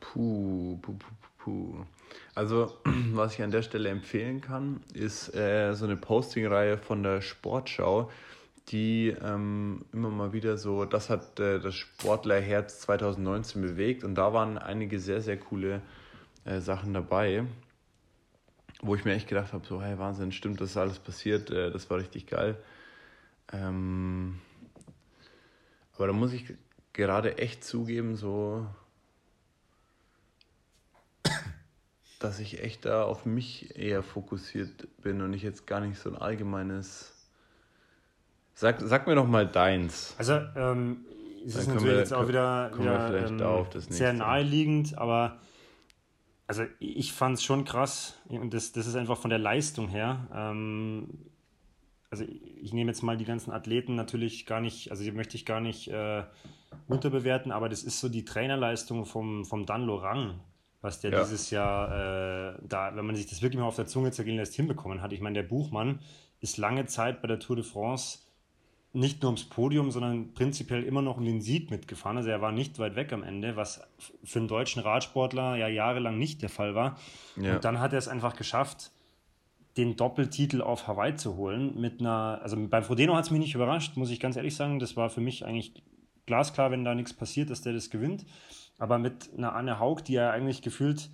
Puh, puh, puh, puh. Also, was ich an der Stelle empfehlen kann, ist äh, so eine Posting-Reihe von der Sportschau, die ähm, immer mal wieder so, das hat äh, das Sportlerherz 2019 bewegt und da waren einige sehr, sehr coole äh, Sachen dabei. wo ich mir echt gedacht habe, so, hey, Wahnsinn, stimmt, das ist alles passiert, äh, das war richtig geil. Ähm, aber da muss ich gerade echt zugeben, so, dass ich echt da auf mich eher fokussiert bin und ich jetzt gar nicht so ein allgemeines. Sag, sag mir doch mal deins. Also, ähm, es ist natürlich wir, jetzt auch wieder, wieder ähm, sehr naheliegend, aber also ich fand es schon krass und das, das ist einfach von der Leistung her. Ähm, also ich nehme jetzt mal die ganzen Athleten natürlich gar nicht, also die möchte ich gar nicht äh, unterbewerten, aber das ist so die Trainerleistung vom, vom Dan Lorang, was der ja. dieses Jahr äh, da, wenn man sich das wirklich mal auf der Zunge zergehen lässt, hinbekommen hat. Ich meine, der Buchmann ist lange Zeit bei der Tour de France nicht nur ums Podium, sondern prinzipiell immer noch um den Sieg mitgefahren. Also er war nicht weit weg am Ende, was für einen deutschen Radsportler ja jahrelang nicht der Fall war. Ja. Und dann hat er es einfach geschafft, den Doppeltitel auf Hawaii zu holen. Mit einer, also beim Frodeno hat es mich nicht überrascht, muss ich ganz ehrlich sagen. Das war für mich eigentlich glasklar, wenn da nichts passiert, dass der das gewinnt. Aber mit einer Anne Haug, die ja eigentlich gefühlt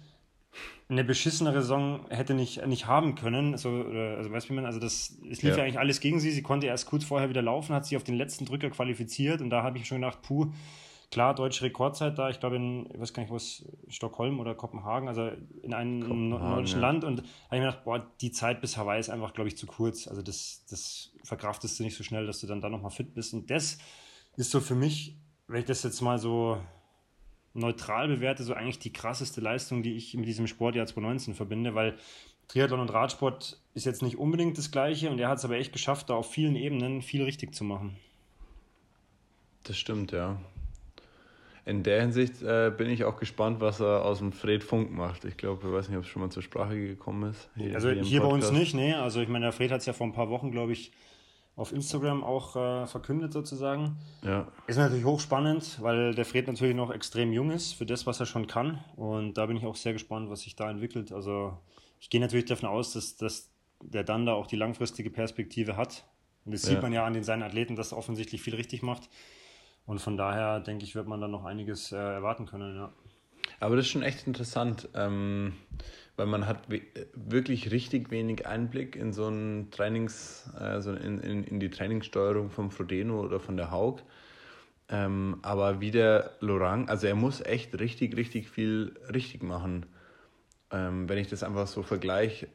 eine beschissenere Saison hätte nicht, nicht haben können. Also, also weißt du, wie man, also das, es lief ja. ja. eigentlich alles gegen sie. Sie konnte erst kurz vorher wieder laufen, hat sich auf den letzten Drücker qualifiziert und da habe ich schon gedacht, puh, klar, deutsche Rekordzeit da, ich glaube in, ich weiß gar nicht, was, Stockholm oder Kopenhagen, also in einem nordischen ja. Land und habe ich mir gedacht, boah, die Zeit bis Hawaii ist einfach, glaube ich, zu kurz. Also das, das verkraftest du nicht so schnell, dass du dann da nochmal fit bist. Und das ist so für mich, wenn ich das jetzt mal so neutral bewerte, so eigentlich die krasseste Leistung, die ich mit diesem Sportjahr 2019 verbinde, weil Triathlon und Radsport ist jetzt nicht unbedingt das Gleiche und er hat es aber echt geschafft, da auf vielen Ebenen viel richtig zu machen. Das stimmt, ja. In der Hinsicht äh, bin ich auch gespannt, was er aus dem Fred Funk macht. Ich glaube, ich weiß nicht, ob es schon mal zur Sprache gekommen ist. Hier, also hier, hier bei uns nicht, nee. Also ich meine, der Fred hat es ja vor ein paar Wochen, glaube ich, auf Instagram auch äh, verkündet sozusagen. Ja. Ist natürlich hochspannend, weil der Fred natürlich noch extrem jung ist für das, was er schon kann. Und da bin ich auch sehr gespannt, was sich da entwickelt. Also ich gehe natürlich davon aus, dass, dass der dann da auch die langfristige Perspektive hat. Und das ja. sieht man ja an den seinen Athleten, dass er offensichtlich viel richtig macht. Und von daher denke ich, wird man dann noch einiges äh, erwarten können. Ja. Aber das ist schon echt interessant. Ähm weil man hat wirklich richtig wenig Einblick in so ein Trainings, also in, in, in die Trainingssteuerung vom Frodeno oder von der Haug. Ähm, aber wie der Lorang, also er muss echt richtig, richtig viel richtig machen. Ähm, wenn ich das einfach so vergleiche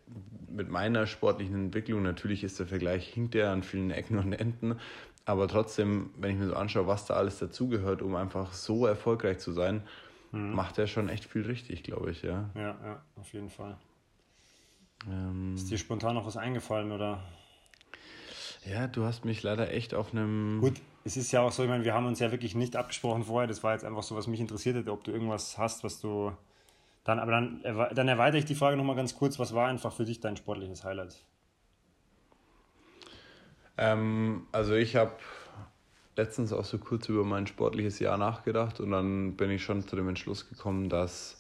mit meiner sportlichen Entwicklung, natürlich ist der Vergleich, hinkt er an vielen Ecken und Enden, aber trotzdem, wenn ich mir so anschaue, was da alles dazugehört, um einfach so erfolgreich zu sein, mhm. macht er schon echt viel richtig, glaube ich, ja. Ja, ja, auf jeden Fall. Ähm, ist dir spontan noch was eingefallen, oder? Ja, du hast mich leider echt auf einem. Gut, es ist ja auch so, ich meine, wir haben uns ja wirklich nicht abgesprochen vorher. Das war jetzt einfach so, was mich interessiert hätte, ob du irgendwas hast, was du. Dann, aber dann, dann erweitere ich die Frage nochmal ganz kurz. Was war einfach für dich dein sportliches Highlight? Ähm, also ich habe letztens auch so kurz über mein sportliches Jahr nachgedacht und dann bin ich schon zu dem Entschluss gekommen, dass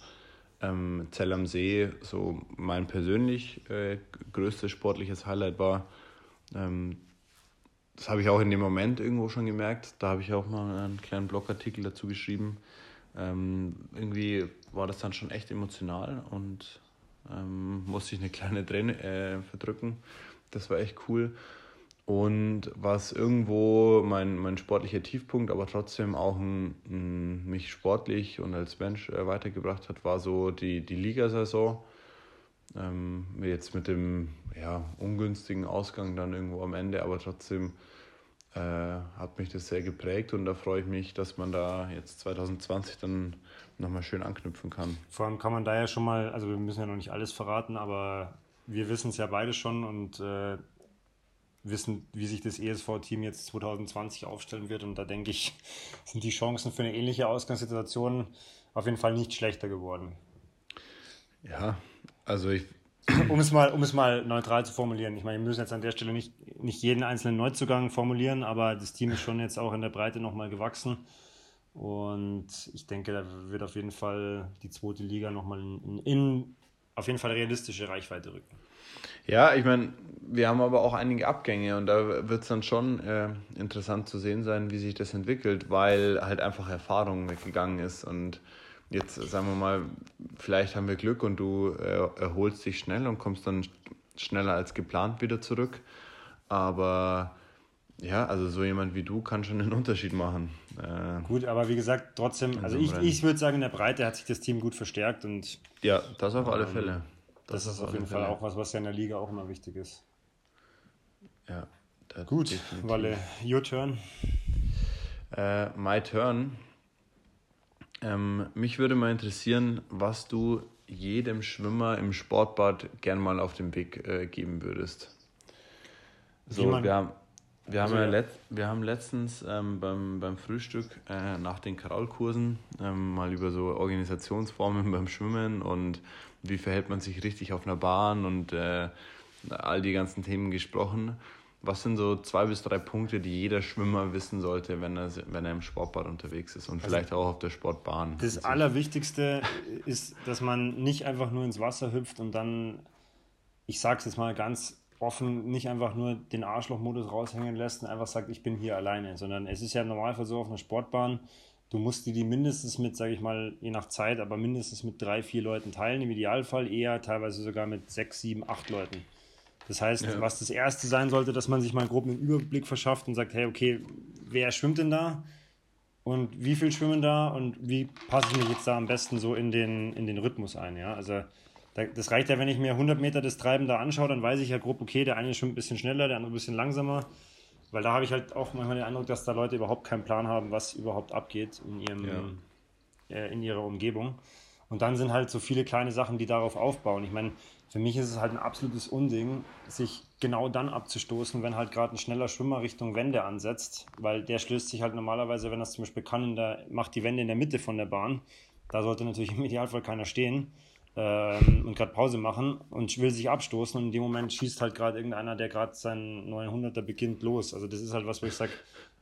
ähm, Zell am See so mein persönlich äh, größtes sportliches Highlight war. Ähm, das habe ich auch in dem Moment irgendwo schon gemerkt. Da habe ich auch mal einen kleinen Blogartikel dazu geschrieben. Ähm, irgendwie war das dann schon echt emotional und ähm, musste ich eine kleine Träne äh, verdrücken. Das war echt cool. Und was irgendwo mein, mein sportlicher Tiefpunkt, aber trotzdem auch ein, ein, mich sportlich und als Mensch äh, weitergebracht hat, war so die, die Ligasaison. Ähm, jetzt mit dem ja, ungünstigen Ausgang dann irgendwo am Ende, aber trotzdem äh, hat mich das sehr geprägt und da freue ich mich, dass man da jetzt 2020 dann nochmal schön anknüpfen kann. Vor allem kann man da ja schon mal, also wir müssen ja noch nicht alles verraten, aber wir wissen es ja beide schon und äh, wissen, wie sich das ESV-Team jetzt 2020 aufstellen wird. Und da denke ich, sind die Chancen für eine ähnliche Ausgangssituation auf jeden Fall nicht schlechter geworden. Ja, also ich. Um es mal, um es mal neutral zu formulieren. Ich meine, wir müssen jetzt an der Stelle nicht, nicht jeden einzelnen Neuzugang formulieren, aber das Team ist schon jetzt auch in der Breite nochmal gewachsen. Und ich denke, da wird auf jeden Fall die zweite Liga nochmal in, in auf jeden Fall realistische Reichweite rücken. Ja, ich meine, wir haben aber auch einige Abgänge und da wird es dann schon äh, interessant zu sehen sein, wie sich das entwickelt, weil halt einfach Erfahrung weggegangen ist und jetzt sagen wir mal, vielleicht haben wir Glück und du äh, erholst dich schnell und kommst dann schneller als geplant wieder zurück. Aber ja, also so jemand wie du kann schon einen Unterschied machen. Äh, gut, aber wie gesagt, trotzdem, also ich, ich würde sagen, in der Breite hat sich das Team gut verstärkt und. Ja, das auf alle ähm, Fälle. Das, das ist auf jeden Fall auch was, was ja in der Liga auch immer wichtig ist. Ja. Gut, definitiv. Walle, your turn. Äh, my turn. Ähm, mich würde mal interessieren, was du jedem Schwimmer im Sportbad gern mal auf den Weg äh, geben würdest. So, wir haben, wir, also, haben ja letzt, wir haben letztens ähm, beim, beim Frühstück äh, nach den Kraulkursen ähm, mal über so Organisationsformen beim Schwimmen und wie verhält man sich richtig auf einer Bahn und äh, all die ganzen Themen gesprochen. Was sind so zwei bis drei Punkte, die jeder Schwimmer wissen sollte, wenn er, wenn er im Sportbad unterwegs ist und also vielleicht auch auf der Sportbahn? Das Allerwichtigste ist, dass man nicht einfach nur ins Wasser hüpft und dann, ich sage es jetzt mal ganz offen, nicht einfach nur den Arschlochmodus raushängen lässt und einfach sagt, ich bin hier alleine, sondern es ist ja im Normalfall so auf einer Sportbahn, du musst die, die mindestens mit, sage ich mal, je nach Zeit, aber mindestens mit drei, vier Leuten teilen, im Idealfall eher teilweise sogar mit sechs, sieben, acht Leuten. Das heißt, ja. was das Erste sein sollte, dass man sich mal grob einen Überblick verschafft und sagt, hey, okay, wer schwimmt denn da? Und wie viel schwimmen da? Und wie passe ich mich jetzt da am besten so in den, in den Rhythmus ein? Ja? Also das reicht ja, wenn ich mir 100 Meter das Treiben da anschaue, dann weiß ich ja grob, okay, der eine schwimmt ein bisschen schneller, der andere ein bisschen langsamer. Weil da habe ich halt auch manchmal den Eindruck, dass da Leute überhaupt keinen Plan haben, was überhaupt abgeht in, ihrem, ja. äh, in ihrer Umgebung. Und dann sind halt so viele kleine Sachen, die darauf aufbauen. Ich meine, für mich ist es halt ein absolutes Unding, sich genau dann abzustoßen, wenn halt gerade ein schneller Schwimmer Richtung Wende ansetzt, weil der stößt sich halt normalerweise, wenn das zum Beispiel kann, der, macht die Wende in der Mitte von der Bahn. Da sollte natürlich im Idealfall keiner stehen ähm, und gerade Pause machen und will sich abstoßen und in dem Moment schießt halt gerade irgendeiner, der gerade seinen 900er beginnt, los. Also das ist halt was, wo ich sage,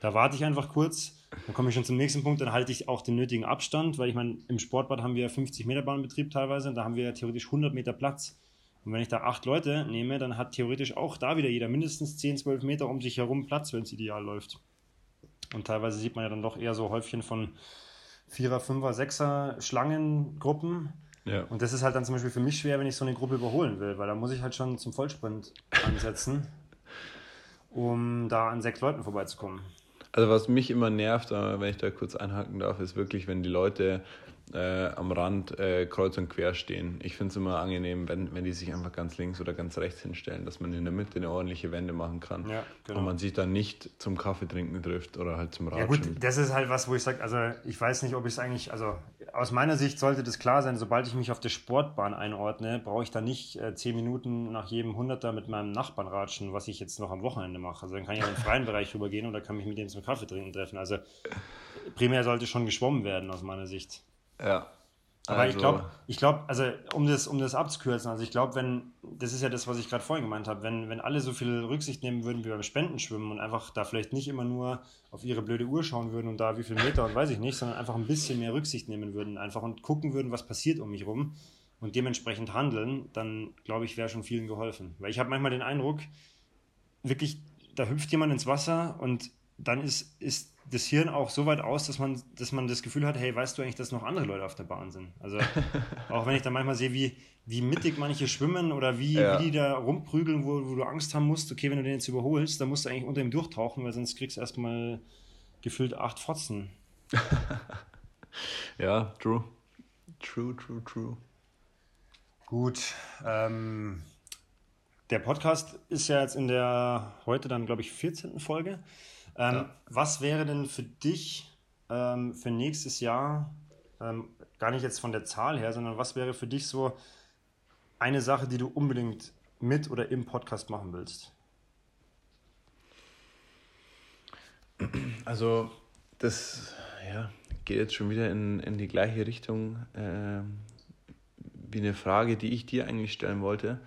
da warte ich einfach kurz, dann komme ich schon zum nächsten Punkt, dann halte ich auch den nötigen Abstand, weil ich meine, im Sportbad haben wir 50 Meter Bahnbetrieb teilweise und da haben wir theoretisch 100 Meter Platz. Und wenn ich da acht Leute nehme, dann hat theoretisch auch da wieder jeder mindestens 10, 12 Meter um sich herum Platz, wenn es ideal läuft. Und teilweise sieht man ja dann doch eher so Häufchen von Vierer, Fünfer, Sechser Schlangengruppen. Ja. Und das ist halt dann zum Beispiel für mich schwer, wenn ich so eine Gruppe überholen will, weil da muss ich halt schon zum Vollsprint ansetzen, um da an sechs Leuten vorbeizukommen. Also was mich immer nervt, wenn ich da kurz einhaken darf, ist wirklich, wenn die Leute äh, am Rand äh, kreuz und quer stehen. Ich finde es immer angenehm, wenn, wenn die sich einfach ganz links oder ganz rechts hinstellen, dass man in der Mitte eine ordentliche Wende machen kann. Ja, genau. Und man sich dann nicht zum Kaffee trinken trifft oder halt zum Ratschen. Ja gut, das ist halt was, wo ich sage, also ich weiß nicht, ob ich es eigentlich, also aus meiner Sicht sollte das klar sein, sobald ich mich auf der Sportbahn einordne, brauche ich da nicht äh, zehn Minuten nach jedem Hunderter mit meinem Nachbarn ratschen, was ich jetzt noch am Wochenende mache. Also dann kann ich ja in den freien Bereich rübergehen oder kann mich mit dem zum Kaffee trinken treffen. Also primär sollte schon geschwommen werden aus meiner Sicht. Ja. Aber also. ich glaube, ich glaube, also um das, um das abzukürzen, also ich glaube, wenn, das ist ja das, was ich gerade vorhin gemeint habe, wenn, wenn alle so viel Rücksicht nehmen würden wie beim Spendenschwimmen und einfach da vielleicht nicht immer nur auf ihre blöde Uhr schauen würden und da wie viel Meter und weiß ich nicht, sondern einfach ein bisschen mehr Rücksicht nehmen würden einfach und gucken würden, was passiert um mich rum und dementsprechend handeln, dann glaube ich, wäre schon vielen geholfen. Weil ich habe manchmal den Eindruck, wirklich, da hüpft jemand ins Wasser und dann ist, ist das Hirn auch so weit aus, dass man, dass man das Gefühl hat, hey, weißt du eigentlich, dass noch andere Leute auf der Bahn sind? Also auch wenn ich dann manchmal sehe, wie, wie mittig manche schwimmen oder wie, ja. wie die da rumprügeln, wo, wo du Angst haben musst, okay, wenn du den jetzt überholst, dann musst du eigentlich unter ihm durchtauchen, weil sonst kriegst du erstmal gefühlt acht Fotzen. ja, true. True, true, true. Gut. Ähm, der Podcast ist ja jetzt in der heute dann, glaube ich, 14. Folge. Ähm, ja. Was wäre denn für dich ähm, für nächstes Jahr, ähm, gar nicht jetzt von der Zahl her, sondern was wäre für dich so eine Sache, die du unbedingt mit oder im Podcast machen willst? Also, das ja, geht jetzt schon wieder in, in die gleiche Richtung äh, wie eine Frage, die ich dir eigentlich stellen wollte.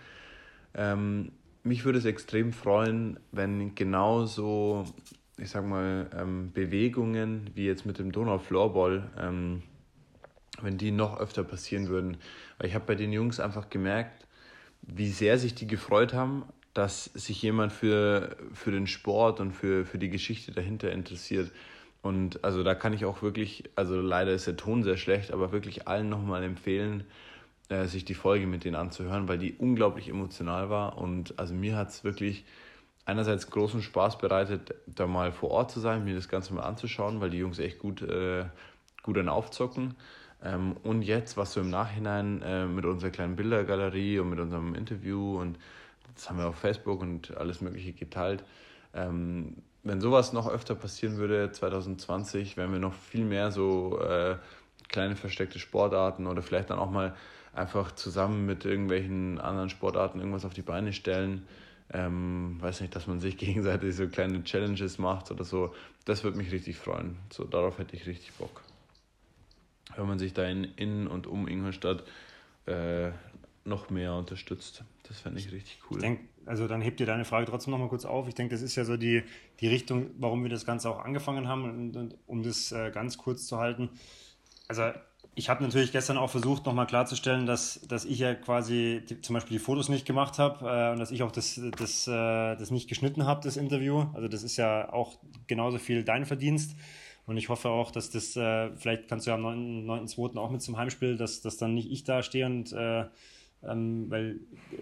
Ähm, mich würde es extrem freuen, wenn genauso ich sag mal, ähm, Bewegungen, wie jetzt mit dem Donau-Floorball, ähm, wenn die noch öfter passieren würden. Weil ich habe bei den Jungs einfach gemerkt, wie sehr sich die gefreut haben, dass sich jemand für, für den Sport und für, für die Geschichte dahinter interessiert. Und also da kann ich auch wirklich, also leider ist der Ton sehr schlecht, aber wirklich allen nochmal empfehlen, äh, sich die Folge mit denen anzuhören, weil die unglaublich emotional war. Und also mir hat es wirklich einerseits großen Spaß bereitet, da mal vor Ort zu sein, mir das Ganze mal anzuschauen, weil die Jungs echt gut, äh, gut an aufzocken. Ähm, und jetzt, was so im Nachhinein äh, mit unserer kleinen Bildergalerie und mit unserem Interview und das haben wir auf Facebook und alles Mögliche geteilt. Ähm, wenn sowas noch öfter passieren würde, 2020, wären wir noch viel mehr so äh, kleine versteckte Sportarten oder vielleicht dann auch mal einfach zusammen mit irgendwelchen anderen Sportarten irgendwas auf die Beine stellen. Ähm, weiß nicht, dass man sich gegenseitig so kleine Challenges macht oder so. Das würde mich richtig freuen. So, darauf hätte ich richtig Bock. Wenn man sich da in, in und um Ingolstadt äh, noch mehr unterstützt. Das fände ich richtig cool. Ich denke, also dann hebt ihr deine Frage trotzdem noch mal kurz auf. Ich denke, das ist ja so die, die Richtung, warum wir das Ganze auch angefangen haben. Und, und um das äh, ganz kurz zu halten. Also ich habe natürlich gestern auch versucht, nochmal klarzustellen, dass, dass ich ja quasi die, zum Beispiel die Fotos nicht gemacht habe äh, und dass ich auch das, das, äh, das nicht geschnitten habe, das Interview. Also das ist ja auch genauso viel dein Verdienst. Und ich hoffe auch, dass das, äh, vielleicht kannst du ja am 9.2. auch mit zum Heimspiel, dass, dass dann nicht ich da stehe und äh, ähm, weil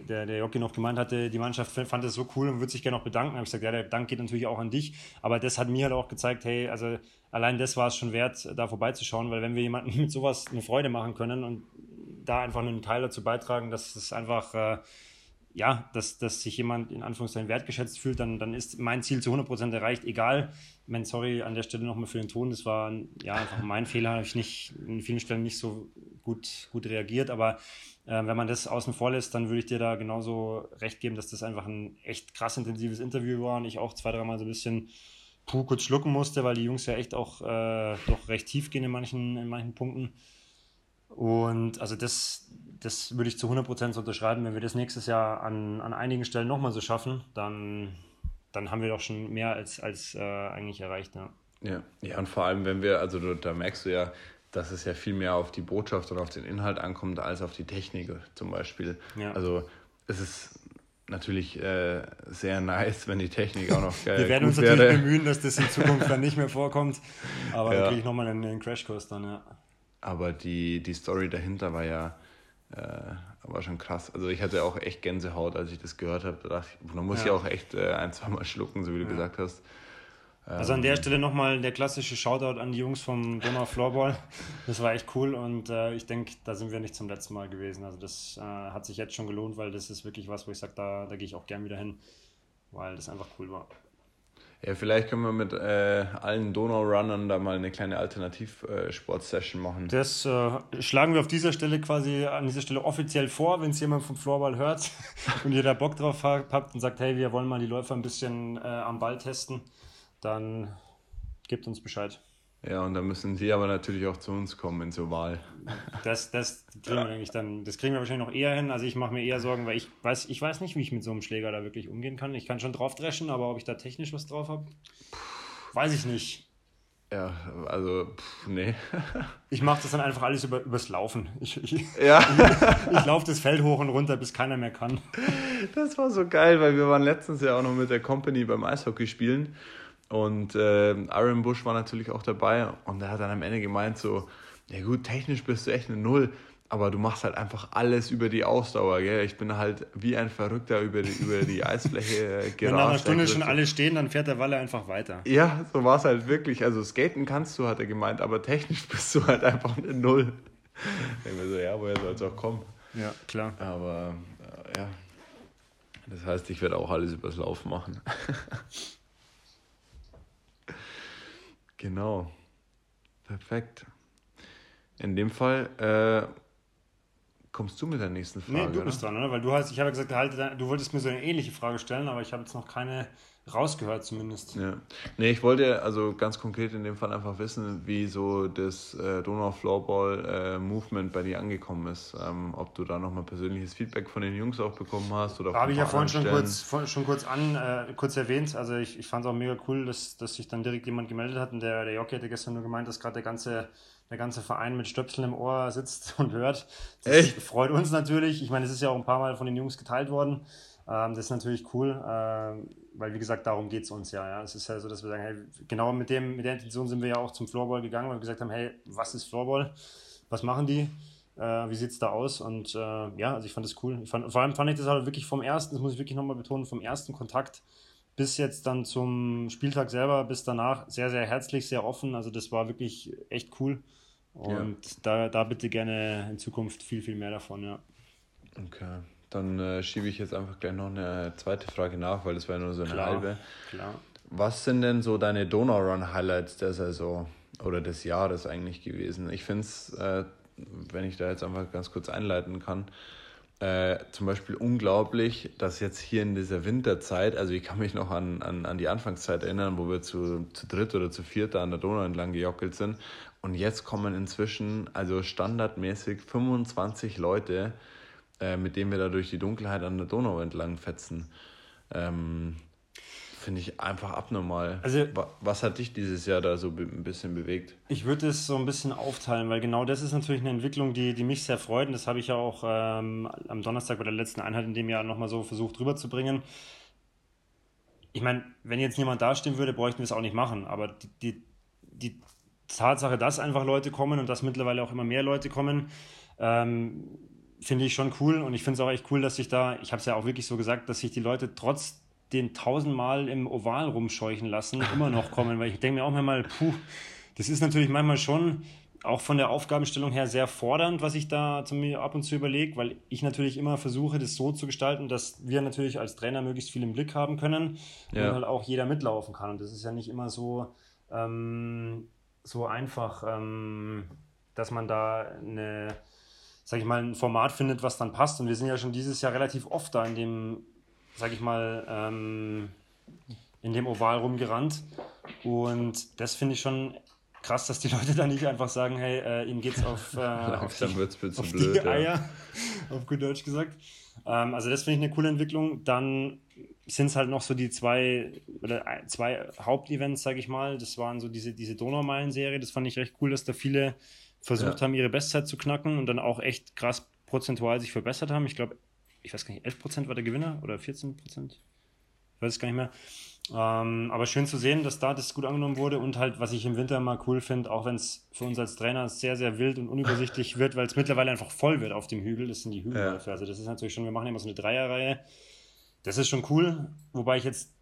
der, der Jockey noch gemeint hatte, die Mannschaft fand das so cool und würde sich gerne noch bedanken. Da habe ich gesagt, ja, der Dank geht natürlich auch an dich. Aber das hat mir halt auch gezeigt, hey, also allein das war es schon wert, da vorbeizuschauen, weil wenn wir jemandem mit sowas eine Freude machen können und da einfach einen Teil dazu beitragen, dass es einfach, äh, ja, dass, dass sich jemand in Anführungszeichen wertgeschätzt fühlt, dann, dann ist mein Ziel zu 100% erreicht, egal. Ich sorry an der Stelle nochmal für den Ton, das war ja einfach mein Fehler, habe ich nicht in vielen Stellen nicht so gut, gut reagiert, aber äh, wenn man das außen vor lässt, dann würde ich dir da genauso recht geben, dass das einfach ein echt krass intensives Interview war und ich auch zwei, dreimal so ein bisschen puh, kurz schlucken musste, weil die Jungs ja echt auch äh, doch recht tief gehen in manchen, in manchen Punkten. Und also das, das würde ich zu 100% unterschreiben. Wenn wir das nächstes Jahr an, an einigen Stellen nochmal so schaffen, dann, dann haben wir doch schon mehr als, als äh, eigentlich erreicht. Ja. ja. Ja, und vor allem, wenn wir, also da merkst du ja, dass es ja viel mehr auf die Botschaft und auf den Inhalt ankommt, als auf die Technik zum Beispiel. Ja. Also es ist natürlich äh, sehr nice, wenn die Technik auch noch geil Wir werden uns natürlich wäre. bemühen, dass das in Zukunft dann nicht mehr vorkommt. Aber ja. da kriege ich nochmal einen, einen Crashkurs dann, ja. Aber die, die Story dahinter war ja äh, war schon krass. Also ich hatte auch echt Gänsehaut, als ich das gehört habe. Da dachte ich, man muss ja, auch echt äh, ein, zweimal schlucken, so wie du ja. gesagt hast. Also an der ähm, Stelle nochmal der klassische Shoutout an die Jungs vom Donau Floorball. Das war echt cool und äh, ich denke, da sind wir nicht zum letzten Mal gewesen. Also das äh, hat sich jetzt schon gelohnt, weil das ist wirklich was, wo ich sage, da, da gehe ich auch gern wieder hin, weil das einfach cool war. Ja, vielleicht können wir mit äh, allen Donau-Runnern da mal eine kleine Alternativsport-Session machen. Das äh, schlagen wir auf dieser Stelle quasi an dieser Stelle offiziell vor, wenn es jemand vom Floorball hört und ihr da Bock drauf habt und sagt, hey, wir wollen mal die Läufer ein bisschen äh, am Ball testen dann gebt uns Bescheid. Ja, und dann müssen sie aber natürlich auch zu uns kommen ins Oval. Das, das, kriegen wir eigentlich dann, das kriegen wir wahrscheinlich noch eher hin. Also ich mache mir eher Sorgen, weil ich weiß, ich weiß nicht, wie ich mit so einem Schläger da wirklich umgehen kann. Ich kann schon drauf dreschen, aber ob ich da technisch was drauf habe, weiß ich nicht. Ja, also, pff, nee. ich mache das dann einfach alles über, übers Laufen. Ich, ich, ja. ich, ich laufe das Feld hoch und runter, bis keiner mehr kann. Das war so geil, weil wir waren letztens ja auch noch mit der Company beim Eishockey spielen. Und äh, Aaron Bush war natürlich auch dabei und er hat dann am Ende gemeint so, ja gut, technisch bist du echt eine Null, aber du machst halt einfach alles über die Ausdauer, gell? Ich bin halt wie ein Verrückter über die, über die Eisfläche gerast. Wenn nach einer Stunde schon alle stehen, dann fährt der Walle einfach weiter. Ja, so war es halt wirklich. Also skaten kannst du, hat er gemeint, aber technisch bist du halt einfach eine Null. Ich denke mir so, ja, woher soll es auch kommen? Ja, klar. Aber äh, ja, das heißt, ich werde auch alles übers Lauf machen. Genau. Perfekt. In dem Fall äh, kommst du mit der nächsten Frage. Nee, du bist oder? dran, oder? Weil du hast, ich habe gesagt, du wolltest mir so eine ähnliche Frage stellen, aber ich habe jetzt noch keine rausgehört zumindest. Ja. Nee, ich wollte also ganz konkret in dem Fall einfach wissen, wie so das äh, Donau Floorball äh, Movement bei dir angekommen ist. Ähm, ob du da nochmal persönliches Feedback von den Jungs auch bekommen hast oder Habe ich ja vorhin schon kurz, schon kurz an, äh, kurz erwähnt. Also ich, ich fand es auch mega cool, dass, dass sich dann direkt jemand gemeldet hat und der, der Jockey hatte gestern nur gemeint, dass gerade der ganze der ganze Verein mit Stöpseln im Ohr sitzt und hört. Das Echt? freut uns natürlich. Ich meine, es ist ja auch ein paar Mal von den Jungs geteilt worden. Ähm, das ist natürlich cool. Ähm, weil wie gesagt, darum geht es uns ja, ja. Es ist ja so, dass wir sagen, hey, genau mit, dem, mit der Intention sind wir ja auch zum Floorball gegangen, weil wir gesagt haben, hey, was ist Floorball? Was machen die? Äh, wie sieht es da aus? Und äh, ja, also ich fand das cool. Ich fand, vor allem fand ich das halt wirklich vom ersten, das muss ich wirklich nochmal betonen, vom ersten Kontakt bis jetzt dann zum Spieltag selber, bis danach sehr, sehr herzlich, sehr offen. Also das war wirklich echt cool. Und ja. da, da bitte gerne in Zukunft viel, viel mehr davon, ja. Okay. Dann äh, schiebe ich jetzt einfach gleich noch eine zweite Frage nach, weil das war ja nur so eine klar, halbe. Klar. Was sind denn so deine Donau-Run-Highlights der Saison oder des Jahres eigentlich gewesen? Ich finde es, äh, wenn ich da jetzt einfach ganz kurz einleiten kann, äh, zum Beispiel unglaublich, dass jetzt hier in dieser Winterzeit, also ich kann mich noch an, an, an die Anfangszeit erinnern, wo wir zu, zu dritt oder zu viert an der Donau entlang gejockelt sind. Und jetzt kommen inzwischen also standardmäßig 25 Leute äh, mit dem wir da durch die Dunkelheit an der Donau entlang fetzen. Ähm, Finde ich einfach abnormal. Also, Was hat dich dieses Jahr da so ein bisschen bewegt? Ich würde es so ein bisschen aufteilen, weil genau das ist natürlich eine Entwicklung, die, die mich sehr freut. Und das habe ich ja auch ähm, am Donnerstag bei der letzten Einheit in dem Jahr nochmal so versucht rüberzubringen. Ich meine, wenn jetzt niemand dastehen würde, bräuchten wir es auch nicht machen. Aber die, die, die Tatsache, dass einfach Leute kommen und dass mittlerweile auch immer mehr Leute kommen, ähm, finde ich schon cool und ich finde es auch echt cool, dass sich da, ich habe es ja auch wirklich so gesagt, dass sich die Leute trotz den tausendmal im Oval rumscheuchen lassen, immer noch kommen, weil ich denke mir auch manchmal, puh, das ist natürlich manchmal schon auch von der Aufgabenstellung her sehr fordernd, was ich da zu mir ab und zu überlege, weil ich natürlich immer versuche, das so zu gestalten, dass wir natürlich als Trainer möglichst viel im Blick haben können ja. und halt auch jeder mitlaufen kann. Und das ist ja nicht immer so, ähm, so einfach, ähm, dass man da eine sag ich mal, ein Format findet, was dann passt. Und wir sind ja schon dieses Jahr relativ oft da in dem, sag ich mal, ähm, in dem Oval rumgerannt. Und das finde ich schon krass, dass die Leute da nicht einfach sagen, hey, äh, ihnen geht's auf, äh, auf, die, auf blöd, die Eier, ja. auf gut Deutsch gesagt. Ähm, also das finde ich eine coole Entwicklung. Dann sind es halt noch so die zwei oder zwei Hauptevents, sage ich mal. Das waren so diese, diese Donaumeilen-Serie. Das fand ich recht cool, dass da viele versucht ja. haben, ihre Bestzeit zu knacken und dann auch echt krass prozentual sich verbessert haben. Ich glaube, ich weiß gar nicht, 11% war der Gewinner oder 14%? Ich weiß es gar nicht mehr. Ähm, aber schön zu sehen, dass da das gut angenommen wurde und halt, was ich im Winter mal cool finde, auch wenn es für uns als Trainer sehr, sehr wild und unübersichtlich wird, weil es mittlerweile einfach voll wird auf dem Hügel. Das sind die Hügelläufe. Ja. Also, das ist natürlich schon, wir machen immer so eine Dreierreihe. Das ist schon cool, wobei ich jetzt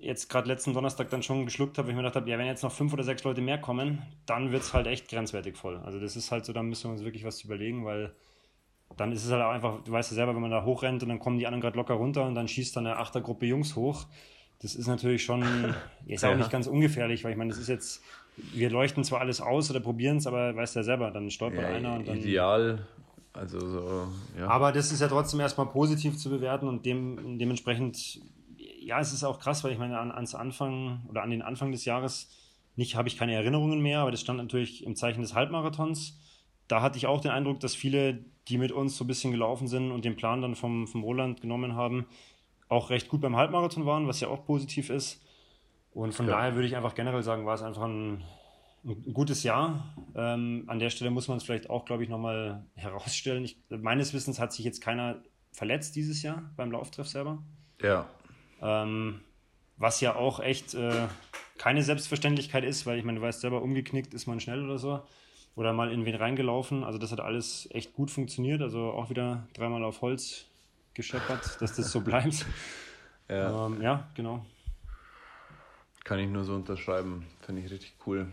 jetzt gerade letzten Donnerstag dann schon geschluckt habe, weil ich mir gedacht habe, ja, wenn jetzt noch fünf oder sechs Leute mehr kommen, dann wird es halt echt grenzwertig voll. Also das ist halt so, da müssen wir uns wirklich was überlegen, weil dann ist es halt auch einfach, du weißt ja selber, wenn man da hochrennt und dann kommen die anderen gerade locker runter und dann schießt dann eine Achtergruppe Jungs hoch. Das ist natürlich schon, ist auch nicht ganz ungefährlich, weil ich meine, das ist jetzt, wir leuchten zwar alles aus oder probieren es, aber weißt ja selber, dann stolpert ja, einer und dann. Ideal, also so, ja. Aber das ist ja trotzdem erstmal positiv zu bewerten und dem, dementsprechend ja, es ist auch krass, weil ich meine, an, ans Anfang oder an den Anfang des Jahres nicht habe ich keine Erinnerungen mehr, aber das stand natürlich im Zeichen des Halbmarathons. Da hatte ich auch den Eindruck, dass viele, die mit uns so ein bisschen gelaufen sind und den Plan dann vom, vom Roland genommen haben, auch recht gut beim Halbmarathon waren, was ja auch positiv ist. Und von ja. daher würde ich einfach generell sagen, war es einfach ein, ein gutes Jahr. Ähm, an der Stelle muss man es vielleicht auch, glaube ich, nochmal herausstellen. Ich, meines Wissens hat sich jetzt keiner verletzt dieses Jahr beim Lauftreff selber. Ja. Ähm, was ja auch echt äh, keine Selbstverständlichkeit ist, weil ich meine, du weißt selber, umgeknickt ist man schnell oder so. Oder mal in wen reingelaufen. Also das hat alles echt gut funktioniert. Also auch wieder dreimal auf Holz gescheppert, dass das so bleibt. Ja. Ähm, ja, genau. Kann ich nur so unterschreiben. Finde ich richtig cool.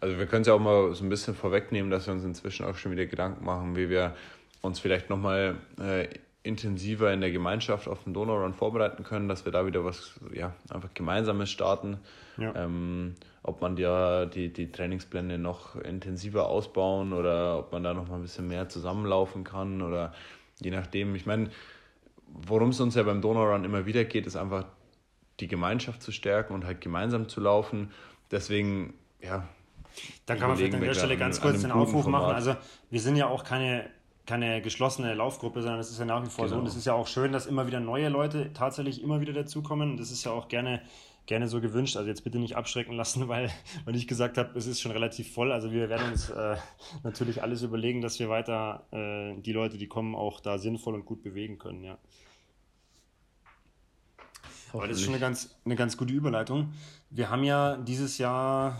Also wir können es ja auch mal so ein bisschen vorwegnehmen, dass wir uns inzwischen auch schon wieder Gedanken machen, wie wir uns vielleicht nochmal äh, intensiver in der Gemeinschaft auf den Donaurun vorbereiten können, dass wir da wieder was ja, einfach Gemeinsames starten. Ja. Ähm, ob man ja die, die Trainingspläne noch intensiver ausbauen oder ob man da noch mal ein bisschen mehr zusammenlaufen kann oder je nachdem. Ich meine, worum es uns ja beim Donaurun immer wieder geht, ist einfach die Gemeinschaft zu stärken und halt gemeinsam zu laufen. Deswegen, ja. Dann kann man vielleicht an der Stelle ganz kurz den Aufruf machen. Also wir sind ja auch keine keine geschlossene Laufgruppe, sondern es ist ja nach wie vor genau. so. Und es ist ja auch schön, dass immer wieder neue Leute tatsächlich immer wieder dazukommen. Das ist ja auch gerne, gerne so gewünscht. Also jetzt bitte nicht abschrecken lassen, weil, weil ich gesagt habe, es ist schon relativ voll. Also wir werden uns äh, natürlich alles überlegen, dass wir weiter äh, die Leute, die kommen, auch da sinnvoll und gut bewegen können, ja. Aber das ist schon eine ganz, eine ganz gute Überleitung. Wir haben ja dieses Jahr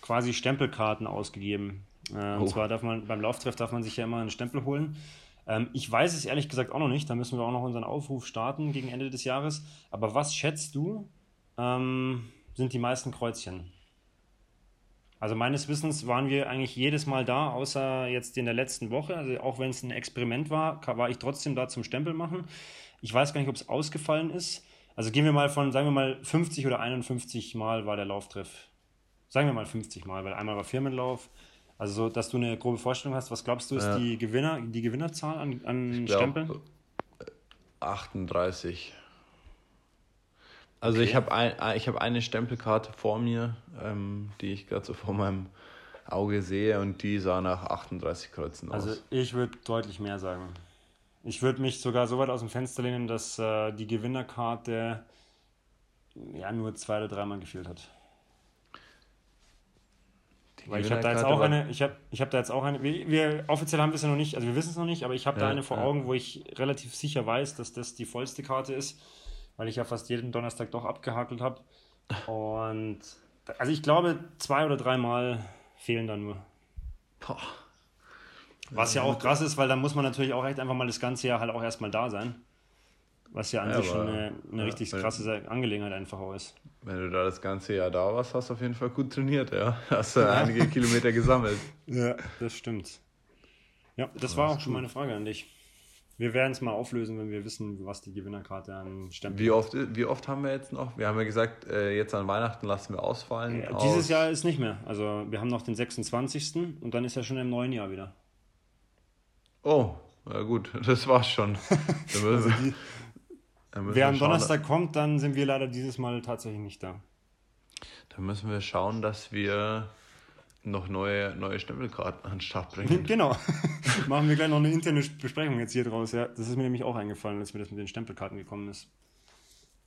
quasi Stempelkarten ausgegeben. Äh, oh. Und zwar darf man beim Lauftreff darf man sich ja immer einen Stempel holen. Ähm, ich weiß es ehrlich gesagt auch noch nicht. Da müssen wir auch noch unseren Aufruf starten gegen Ende des Jahres. Aber was schätzt du, ähm, sind die meisten Kreuzchen? Also meines Wissens waren wir eigentlich jedes Mal da, außer jetzt in der letzten Woche. Also auch wenn es ein Experiment war, war ich trotzdem da zum Stempel machen. Ich weiß gar nicht, ob es ausgefallen ist. Also gehen wir mal von, sagen wir mal, 50 oder 51 Mal war der Lauftreff. Sagen wir mal 50 Mal, weil einmal war Firmenlauf. Also so, dass du eine grobe Vorstellung hast, was glaubst du, ist ja. die, Gewinner, die Gewinnerzahl an, an glaub, Stempeln? 38. Also okay. ich habe ein, hab eine Stempelkarte vor mir, ähm, die ich gerade so vor meinem Auge sehe und die sah nach 38 Kreuzen aus. Also ich würde deutlich mehr sagen. Ich würde mich sogar so weit aus dem Fenster lehnen, dass äh, die Gewinnerkarte ja nur zwei oder dreimal gefehlt hat. Weil ich habe da jetzt auch eine, ich habe ich hab da jetzt auch eine, wir, wir offiziell haben wir es ja noch nicht, also wir wissen es noch nicht, aber ich habe ja, da eine vor ja. Augen, wo ich relativ sicher weiß, dass das die vollste Karte ist weil ich ja fast jeden Donnerstag doch abgehakelt habe. Und also ich glaube, zwei oder dreimal fehlen da nur. Boah. Was ja auch krass ist, weil da muss man natürlich auch echt einfach mal das ganze Jahr halt auch erstmal da sein. Was ja an ja, sich schon eine, eine ja, richtig krasse Angelegenheit einfach auch ist. Wenn du da das ganze Jahr da warst, hast du auf jeden Fall gut trainiert, ja. Hast du ja. einige Kilometer gesammelt. Ja, das stimmt. Ja, das war auch schon meine Frage an dich. Wir werden es mal auflösen, wenn wir wissen, was die Gewinnerkarte an Stempel wie oft, wie oft haben wir jetzt noch? Wir haben ja gesagt, äh, jetzt an Weihnachten lassen wir ausfallen. Ja, dieses Jahr ist nicht mehr. Also wir haben noch den 26. und dann ist ja schon im neuen Jahr wieder. Oh, na gut, das war's schon. also die, wer am Donnerstag kommt, dann sind wir leider dieses Mal tatsächlich nicht da. Dann müssen wir schauen, dass wir noch neue, neue Stempelkarten an den Start bringen. Genau. Machen wir gleich noch eine interne Besprechung jetzt hier draus. Ja, das ist mir nämlich auch eingefallen, als mir das mit den Stempelkarten gekommen ist.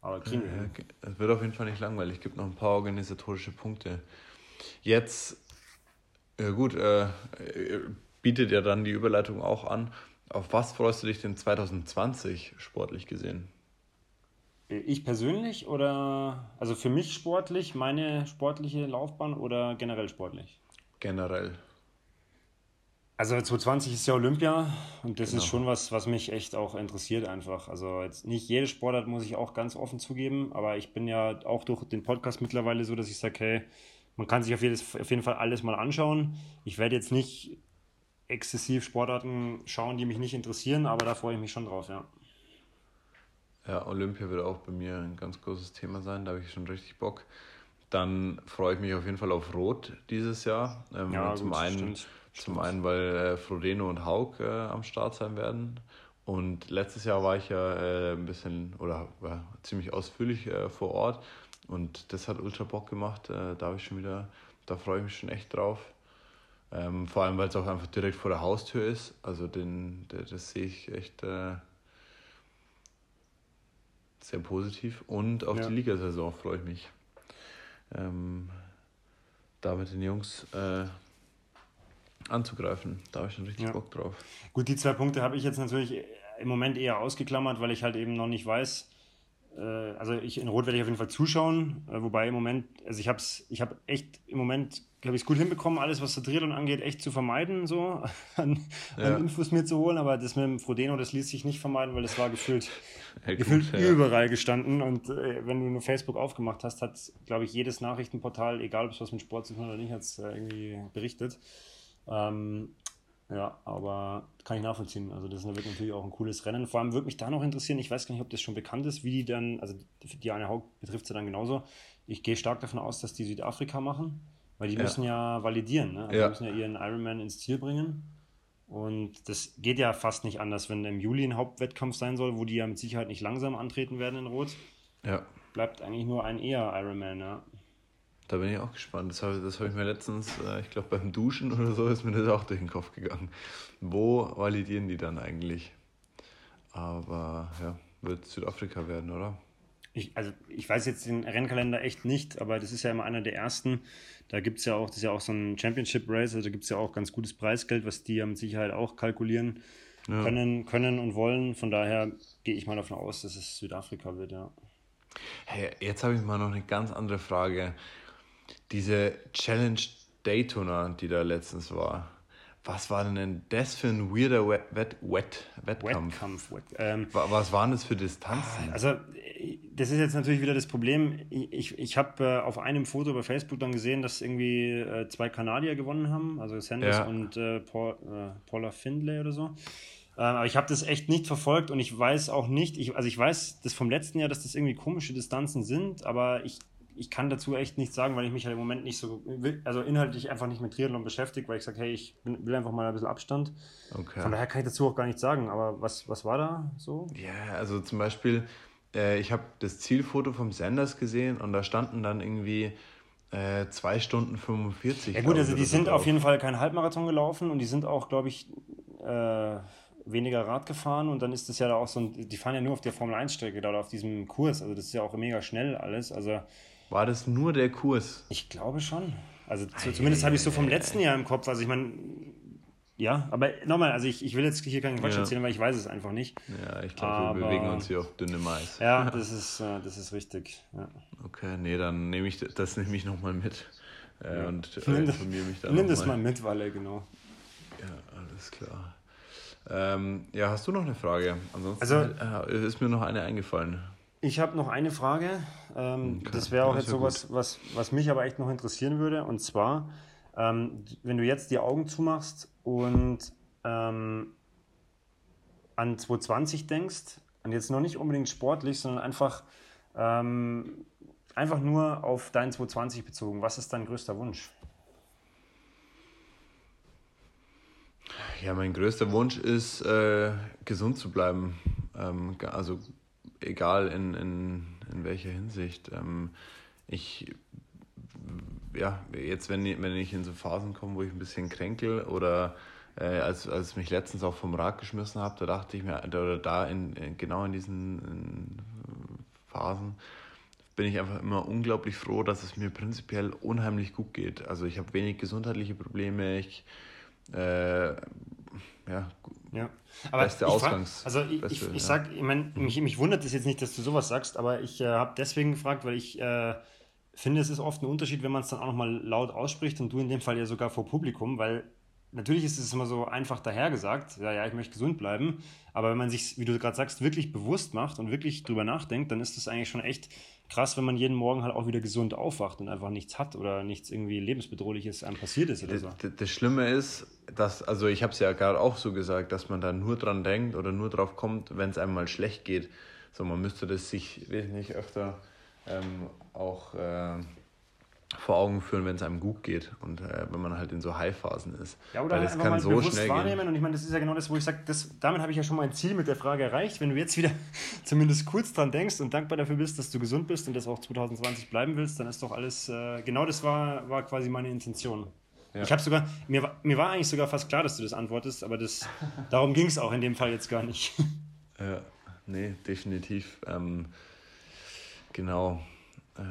Aber kriegen wir. Es wird auf jeden Fall nicht langweilig. Es gibt noch ein paar organisatorische Punkte. Jetzt, ja gut, äh, bietet ja dann die Überleitung auch an. Auf was freust du dich denn 2020 sportlich gesehen? Ich persönlich oder also für mich sportlich, meine sportliche Laufbahn oder generell sportlich? generell? Also 2020 ist ja Olympia und das genau. ist schon was, was mich echt auch interessiert einfach. Also jetzt nicht jede Sportart muss ich auch ganz offen zugeben, aber ich bin ja auch durch den Podcast mittlerweile so, dass ich sage, hey, man kann sich auf, jedes, auf jeden Fall alles mal anschauen. Ich werde jetzt nicht exzessiv Sportarten schauen, die mich nicht interessieren, aber da freue ich mich schon drauf, ja. Ja, Olympia wird auch bei mir ein ganz großes Thema sein, da habe ich schon richtig Bock. Dann freue ich mich auf jeden Fall auf Rot dieses Jahr. Ähm, ja, zum, gut, einen, stimmt. zum einen, weil äh, Frodeno und Haug äh, am Start sein werden. Und letztes Jahr war ich ja äh, ein bisschen oder war ziemlich ausführlich äh, vor Ort. Und das hat ultra Bock gemacht. Äh, da habe ich schon wieder, da freue ich mich schon echt drauf. Ähm, vor allem, weil es auch einfach direkt vor der Haustür ist. Also den, das, das sehe ich echt äh, sehr positiv. Und auf ja. die Ligasaison freue ich mich ähm, da mit den Jungs äh, anzugreifen. Da habe ich schon richtig ja. Bock drauf. Gut, die zwei Punkte habe ich jetzt natürlich im Moment eher ausgeklammert, weil ich halt eben noch nicht weiß. Äh, also ich, in Rot werde ich auf jeden Fall zuschauen, äh, wobei im Moment, also ich habe es, ich habe echt im Moment habe ich es gut hinbekommen, alles, was Triathlon angeht, echt zu vermeiden, so an, ja. an, Infos mir zu holen. Aber das mit dem Frodeno, das ließ sich nicht vermeiden, weil das war gefühlt, ja, gefühlt ja. überall gestanden. Und äh, wenn du nur Facebook aufgemacht hast, hat, glaube ich, jedes Nachrichtenportal, egal ob es was mit Sport zu tun hat oder nicht, hat es äh, irgendwie berichtet. Ähm, ja, aber kann ich nachvollziehen. Also das wird natürlich auch ein cooles Rennen. Vor allem würde mich da noch interessieren, ich weiß gar nicht, ob das schon bekannt ist, wie die dann, also die eine Haug betrifft sie dann genauso. Ich gehe stark davon aus, dass die Südafrika machen. Weil die ja. müssen ja validieren, ne? Also ja. Die müssen ja ihren Ironman ins Ziel bringen. Und das geht ja fast nicht anders, wenn im Juli ein Hauptwettkampf sein soll, wo die ja mit Sicherheit nicht langsam antreten werden in Rot. Ja. Bleibt eigentlich nur ein eher Ironman, ja. Da bin ich auch gespannt. Das habe, habe ich mir letztens, äh, ich glaube beim Duschen oder so, ist mir das auch durch den Kopf gegangen. Wo validieren die dann eigentlich? Aber ja, wird Südafrika werden, oder? Ich, also ich weiß jetzt den Rennkalender echt nicht, aber das ist ja immer einer der ersten. Da gibt es ja auch, das ist ja auch so ein Championship Race, also da gibt es ja auch ganz gutes Preisgeld, was die ja mit Sicherheit auch kalkulieren ja. können, können und wollen. Von daher gehe ich mal davon aus, dass es Südafrika wird, ja. Hey, jetzt habe ich mal noch eine ganz andere Frage. Diese Challenge Daytona, die da letztens war, was war denn das für ein weirder Wett, Wett, Wett, Wettkampf? Wettkampf Wett, ähm, was waren das für Distanzen? Also, das ist jetzt natürlich wieder das Problem. Ich, ich habe äh, auf einem Foto bei Facebook dann gesehen, dass irgendwie äh, zwei Kanadier gewonnen haben, also Sanders ja. und äh, Paul, äh, Paula Findlay oder so. Ähm, aber ich habe das echt nicht verfolgt und ich weiß auch nicht, ich, also ich weiß das vom letzten Jahr, dass das irgendwie komische Distanzen sind, aber ich ich kann dazu echt nichts sagen, weil ich mich halt im Moment nicht so, also inhaltlich einfach nicht mit Triathlon beschäftigt, weil ich sage, hey, ich will einfach mal ein bisschen Abstand. Okay. Von daher kann ich dazu auch gar nichts sagen. Aber was, was war da so? Ja, also zum Beispiel, äh, ich habe das Zielfoto vom Sanders gesehen und da standen dann irgendwie äh, 2 Stunden 45. Ja gut, also die sind auf jeden Fall kein Halbmarathon gelaufen und die sind auch, glaube ich, äh, weniger Rad gefahren und dann ist das ja da auch so ein, die fahren ja nur auf der Formel 1 Strecke da oder auf diesem Kurs, also das ist ja auch mega schnell alles, also war das nur der Kurs? Ich glaube schon. Also zu, zumindest habe ich so vom letzten Jahr im Kopf. Also ich meine, ja, aber nochmal, also ich, ich will jetzt hier keinen Quatsch ja. erzählen, weil ich weiß es einfach nicht. Ja, ich glaube, wir bewegen uns hier auf dünne Mais. Ja, das ist, äh, das ist richtig. Ja. Okay, nee, dann nehme ich das nehme ich nochmal mit. Äh, ja. Und äh, nimm, informiere mich dann Nimm das mal mit, Walle, genau. Ja, alles klar. Ähm, ja, hast du noch eine Frage? Ansonsten also, äh, ist mir noch eine eingefallen. Ich habe noch eine Frage. Ähm, okay. Das wäre auch jetzt sowas, was, was mich aber echt noch interessieren würde. Und zwar, ähm, wenn du jetzt die Augen zumachst und ähm, an 2020 denkst, und jetzt noch nicht unbedingt sportlich, sondern einfach, ähm, einfach nur auf dein 2020 bezogen, was ist dein größter Wunsch? Ja, mein größter Wunsch ist, äh, gesund zu bleiben. Ähm, also egal in, in, in welcher Hinsicht. Ähm, ich, ja, jetzt, wenn, wenn ich in so Phasen komme, wo ich ein bisschen kränkel oder äh, als, als ich mich letztens auch vom Rad geschmissen habe, da dachte ich mir, oder da in genau in diesen in Phasen, bin ich einfach immer unglaublich froh, dass es mir prinzipiell unheimlich gut geht. Also ich habe wenig gesundheitliche Probleme, ich äh, ja, ja. Aber beste Ausgangs. Frag, also ich, beste, ich, ich ja. sag, ich meine, mich, mich wundert es jetzt nicht, dass du sowas sagst, aber ich äh, habe deswegen gefragt, weil ich äh, finde, es ist oft ein Unterschied, wenn man es dann auch nochmal laut ausspricht und du in dem Fall ja sogar vor Publikum, weil natürlich ist es immer so einfach dahergesagt, ja, ja, ich möchte gesund bleiben, aber wenn man sich, wie du gerade sagst, wirklich bewusst macht und wirklich drüber nachdenkt, dann ist das eigentlich schon echt krass, wenn man jeden Morgen halt auch wieder gesund aufwacht und einfach nichts hat oder nichts irgendwie lebensbedrohliches einem passiert ist oder so. Das, das Schlimme ist, dass, also ich habe es ja gerade auch so gesagt, dass man da nur dran denkt oder nur drauf kommt, wenn es einem mal schlecht geht. So, man müsste das sich wesentlich öfter ähm, auch äh, vor Augen führen, wenn es einem gut geht und äh, wenn man halt in so High-Phasen ist. Ja, oder Weil das kann so schnell wahrnehmen. Gehen. Und ich meine, das ist ja genau das, wo ich sage, damit habe ich ja schon mein Ziel mit der Frage erreicht. Wenn du jetzt wieder zumindest kurz dran denkst und dankbar dafür bist, dass du gesund bist und das auch 2020 bleiben willst, dann ist doch alles, äh, genau das war, war quasi meine Intention. Ja. Ich habe sogar, mir, mir war eigentlich sogar fast klar, dass du das antwortest, aber das, darum ging es auch in dem Fall jetzt gar nicht. Ja, nee, definitiv. Ähm, genau. Äh,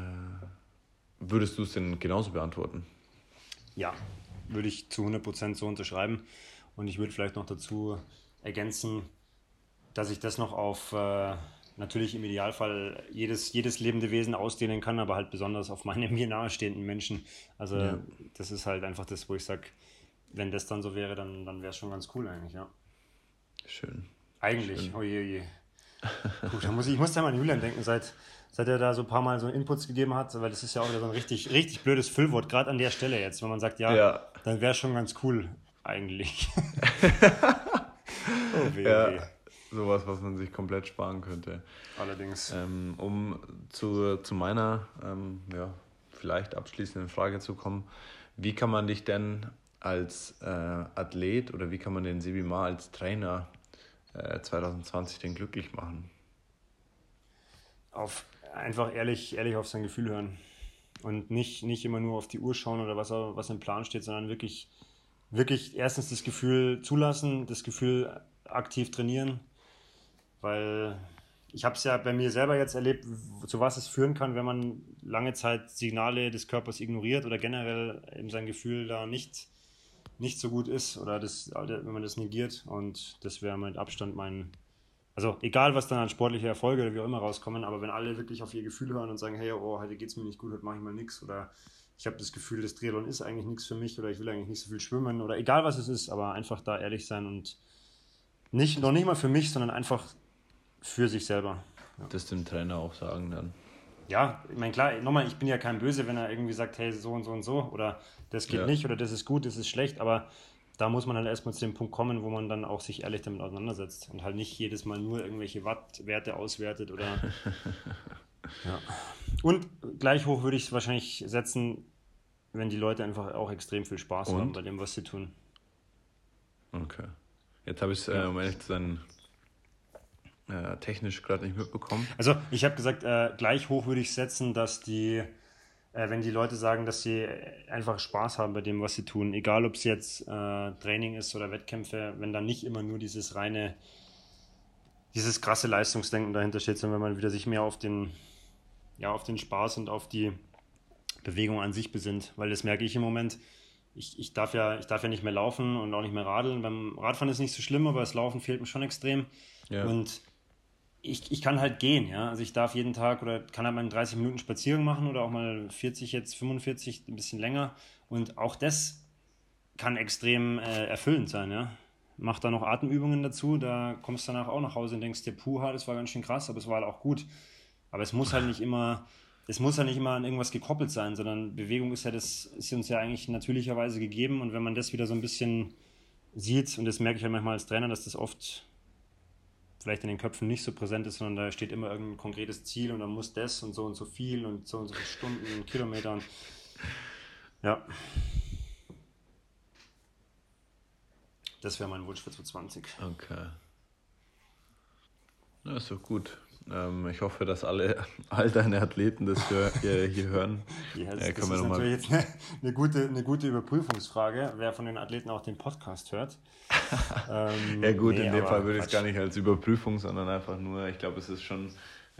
Würdest du es denn genauso beantworten? Ja, würde ich zu 100% so unterschreiben. Und ich würde vielleicht noch dazu ergänzen, dass ich das noch auf äh, natürlich im Idealfall jedes, jedes lebende Wesen ausdehnen kann, aber halt besonders auf meine mir nahestehenden Menschen. Also ja. das ist halt einfach das, wo ich sage, wenn das dann so wäre, dann, dann wäre es schon ganz cool eigentlich, ja. Schön. Eigentlich, Schön. oje, oje. Gut, da muss ich, ich muss da mal an Julian denken, seit seit er da so ein paar Mal so Inputs gegeben hat, weil das ist ja auch wieder so ein richtig, richtig blödes Füllwort, gerade an der Stelle jetzt, wenn man sagt, ja, ja. dann wäre schon ganz cool eigentlich. oh, weh, ja, weh. Sowas, was man sich komplett sparen könnte. Allerdings. Ähm, um zu, zu meiner ähm, ja, vielleicht abschließenden Frage zu kommen, wie kann man dich denn als äh, Athlet oder wie kann man den Sibi Ma als Trainer äh, 2020 denn glücklich machen? Auf einfach ehrlich, ehrlich auf sein Gefühl hören. Und nicht, nicht immer nur auf die Uhr schauen oder was, was im Plan steht, sondern wirklich, wirklich erstens das Gefühl zulassen, das Gefühl aktiv trainieren. Weil ich habe es ja bei mir selber jetzt erlebt, zu was es führen kann, wenn man lange Zeit Signale des Körpers ignoriert oder generell eben sein Gefühl da nicht, nicht so gut ist oder das, wenn man das negiert. Und das wäre mit Abstand mein, Also egal, was dann an sportliche Erfolge oder wie auch immer rauskommen, aber wenn alle wirklich auf ihr Gefühl hören und sagen, hey, oh, heute geht es mir nicht gut, heute mache ich mal nichts oder ich habe das Gefühl, das Triathlon ist eigentlich nichts für mich oder ich will eigentlich nicht so viel schwimmen oder egal was es ist, aber einfach da ehrlich sein und nicht, noch nicht mal für mich, sondern einfach für sich selber. Ja. Das dem Trainer auch sagen dann. Ja, ich meine, klar, nochmal, ich bin ja kein Böse, wenn er irgendwie sagt, hey, so und so und so oder das geht ja. nicht oder das ist gut, das ist schlecht, aber da muss man halt erstmal zu dem Punkt kommen, wo man dann auch sich ehrlich damit auseinandersetzt und halt nicht jedes Mal nur irgendwelche Wattwerte auswertet oder. ja. Und gleich hoch würde ich es wahrscheinlich setzen, wenn die Leute einfach auch extrem viel Spaß und? haben bei dem, was sie tun. Okay. Jetzt habe ich es, äh, um ehrlich zu sein, äh, technisch gerade nicht mitbekommen. Also, ich habe gesagt, äh, gleich hoch würde ich setzen, dass die wenn die Leute sagen, dass sie einfach Spaß haben bei dem, was sie tun, egal ob es jetzt äh, Training ist oder Wettkämpfe, wenn dann nicht immer nur dieses reine, dieses krasse Leistungsdenken dahinter steht, sondern wenn man wieder sich mehr auf den, ja, auf den Spaß und auf die Bewegung an sich besinnt, weil das merke ich im Moment. Ich, ich, darf ja, ich darf ja nicht mehr laufen und auch nicht mehr radeln. Beim Radfahren ist nicht so schlimm, aber das Laufen fehlt mir schon extrem. Ja. Und ich, ich kann halt gehen, ja. Also ich darf jeden Tag oder kann halt mal 30 Minuten Spaziergang machen oder auch mal 40, jetzt 45, ein bisschen länger. Und auch das kann extrem äh, erfüllend sein, ja. Mach da noch Atemübungen dazu, da kommst du danach auch nach Hause und denkst dir, puha, das war ganz schön krass, aber es war halt auch gut. Aber es muss halt nicht immer, es muss halt nicht immer an irgendwas gekoppelt sein, sondern Bewegung ist ja das, ist uns ja eigentlich natürlicherweise gegeben und wenn man das wieder so ein bisschen sieht, und das merke ich halt manchmal als Trainer, dass das oft vielleicht in den Köpfen nicht so präsent ist, sondern da steht immer irgendein konkretes Ziel und dann muss das und so und so viel und so und so viele Stunden und Kilometern. Ja. Das wäre mein Wunsch für 2020. Okay. Na, ist doch gut. Ähm, ich hoffe, dass alle, all deine Athleten das hier, hier, hier hören. Ja, das, äh, das ist natürlich jetzt eine, eine, gute, eine gute Überprüfungsfrage, wer von den Athleten auch den Podcast hört. ähm, ja gut, nee, in dem Fall würde ich es gar nicht als Überprüfung, sondern einfach nur, ich glaube, es ist schon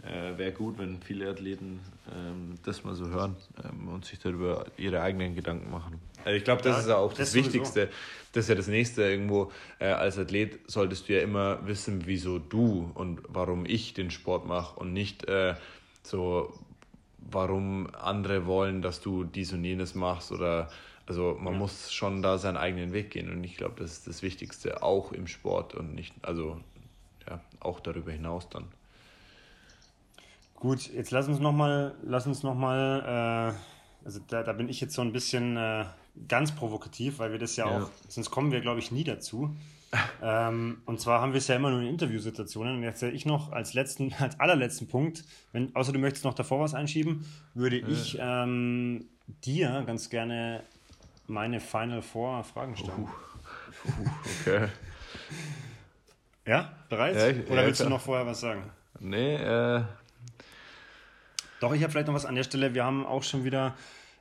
äh, wäre gut, wenn viele Athleten ähm, das mal so hören ähm, und sich darüber ihre eigenen Gedanken machen. Also ich glaube, das ja, ist ja auch das, das Wichtigste. Das ist ja das Nächste irgendwo. Äh, als Athlet solltest du ja immer wissen, wieso du und warum ich den Sport mache und nicht äh, so, warum andere wollen, dass du dies und jenes machst oder also man ja. muss schon da seinen eigenen Weg gehen und ich glaube, das ist das Wichtigste auch im Sport und nicht, also ja, auch darüber hinaus dann. Gut, jetzt lass uns nochmal, lass uns nochmal, äh, also da, da bin ich jetzt so ein bisschen äh, ganz provokativ, weil wir das ja, ja. auch, sonst kommen wir, glaube ich, nie dazu. ähm, und zwar haben wir es ja immer nur in Interviewsituationen. Und jetzt sehe ich noch als letzten, als allerletzten Punkt, wenn, außer du möchtest noch davor was einschieben, würde ja. ich ähm, dir ganz gerne meine Final Four Fragen stellen. Uh, uh, okay. ja, bereit? Ja, ich, Oder willst du noch vorher was sagen? Nee, äh, doch, ich habe vielleicht noch was an der Stelle. Wir haben auch schon wieder,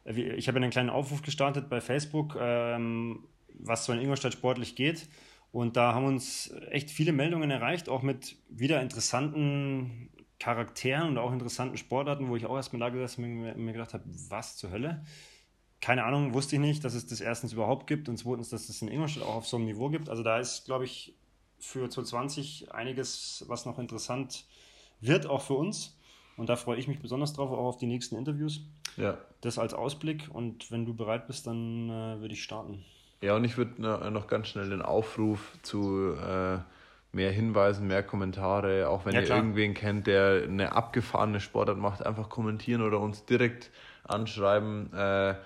äh, ich habe einen kleinen Aufruf gestartet bei Facebook, ähm, was so in Ingolstadt sportlich geht. Und da haben uns echt viele Meldungen erreicht, auch mit wieder interessanten Charakteren und auch interessanten Sportarten, wo ich auch erstmal da gesessen bin und mir gedacht habe, was zur Hölle? Keine Ahnung, wusste ich nicht, dass es das erstens überhaupt gibt und zweitens, dass es in Ingolstadt auch auf so einem Niveau gibt. Also da ist, glaube ich, für 2020 einiges, was noch interessant wird, auch für uns. Und da freue ich mich besonders drauf, auch auf die nächsten Interviews. Ja. Das als Ausblick. Und wenn du bereit bist, dann äh, würde ich starten. Ja, und ich würde noch ganz schnell den Aufruf zu äh, mehr Hinweisen, mehr Kommentare, auch wenn ja, ihr klar. irgendwen kennt, der eine abgefahrene Sportart macht, einfach kommentieren oder uns direkt anschreiben. Äh,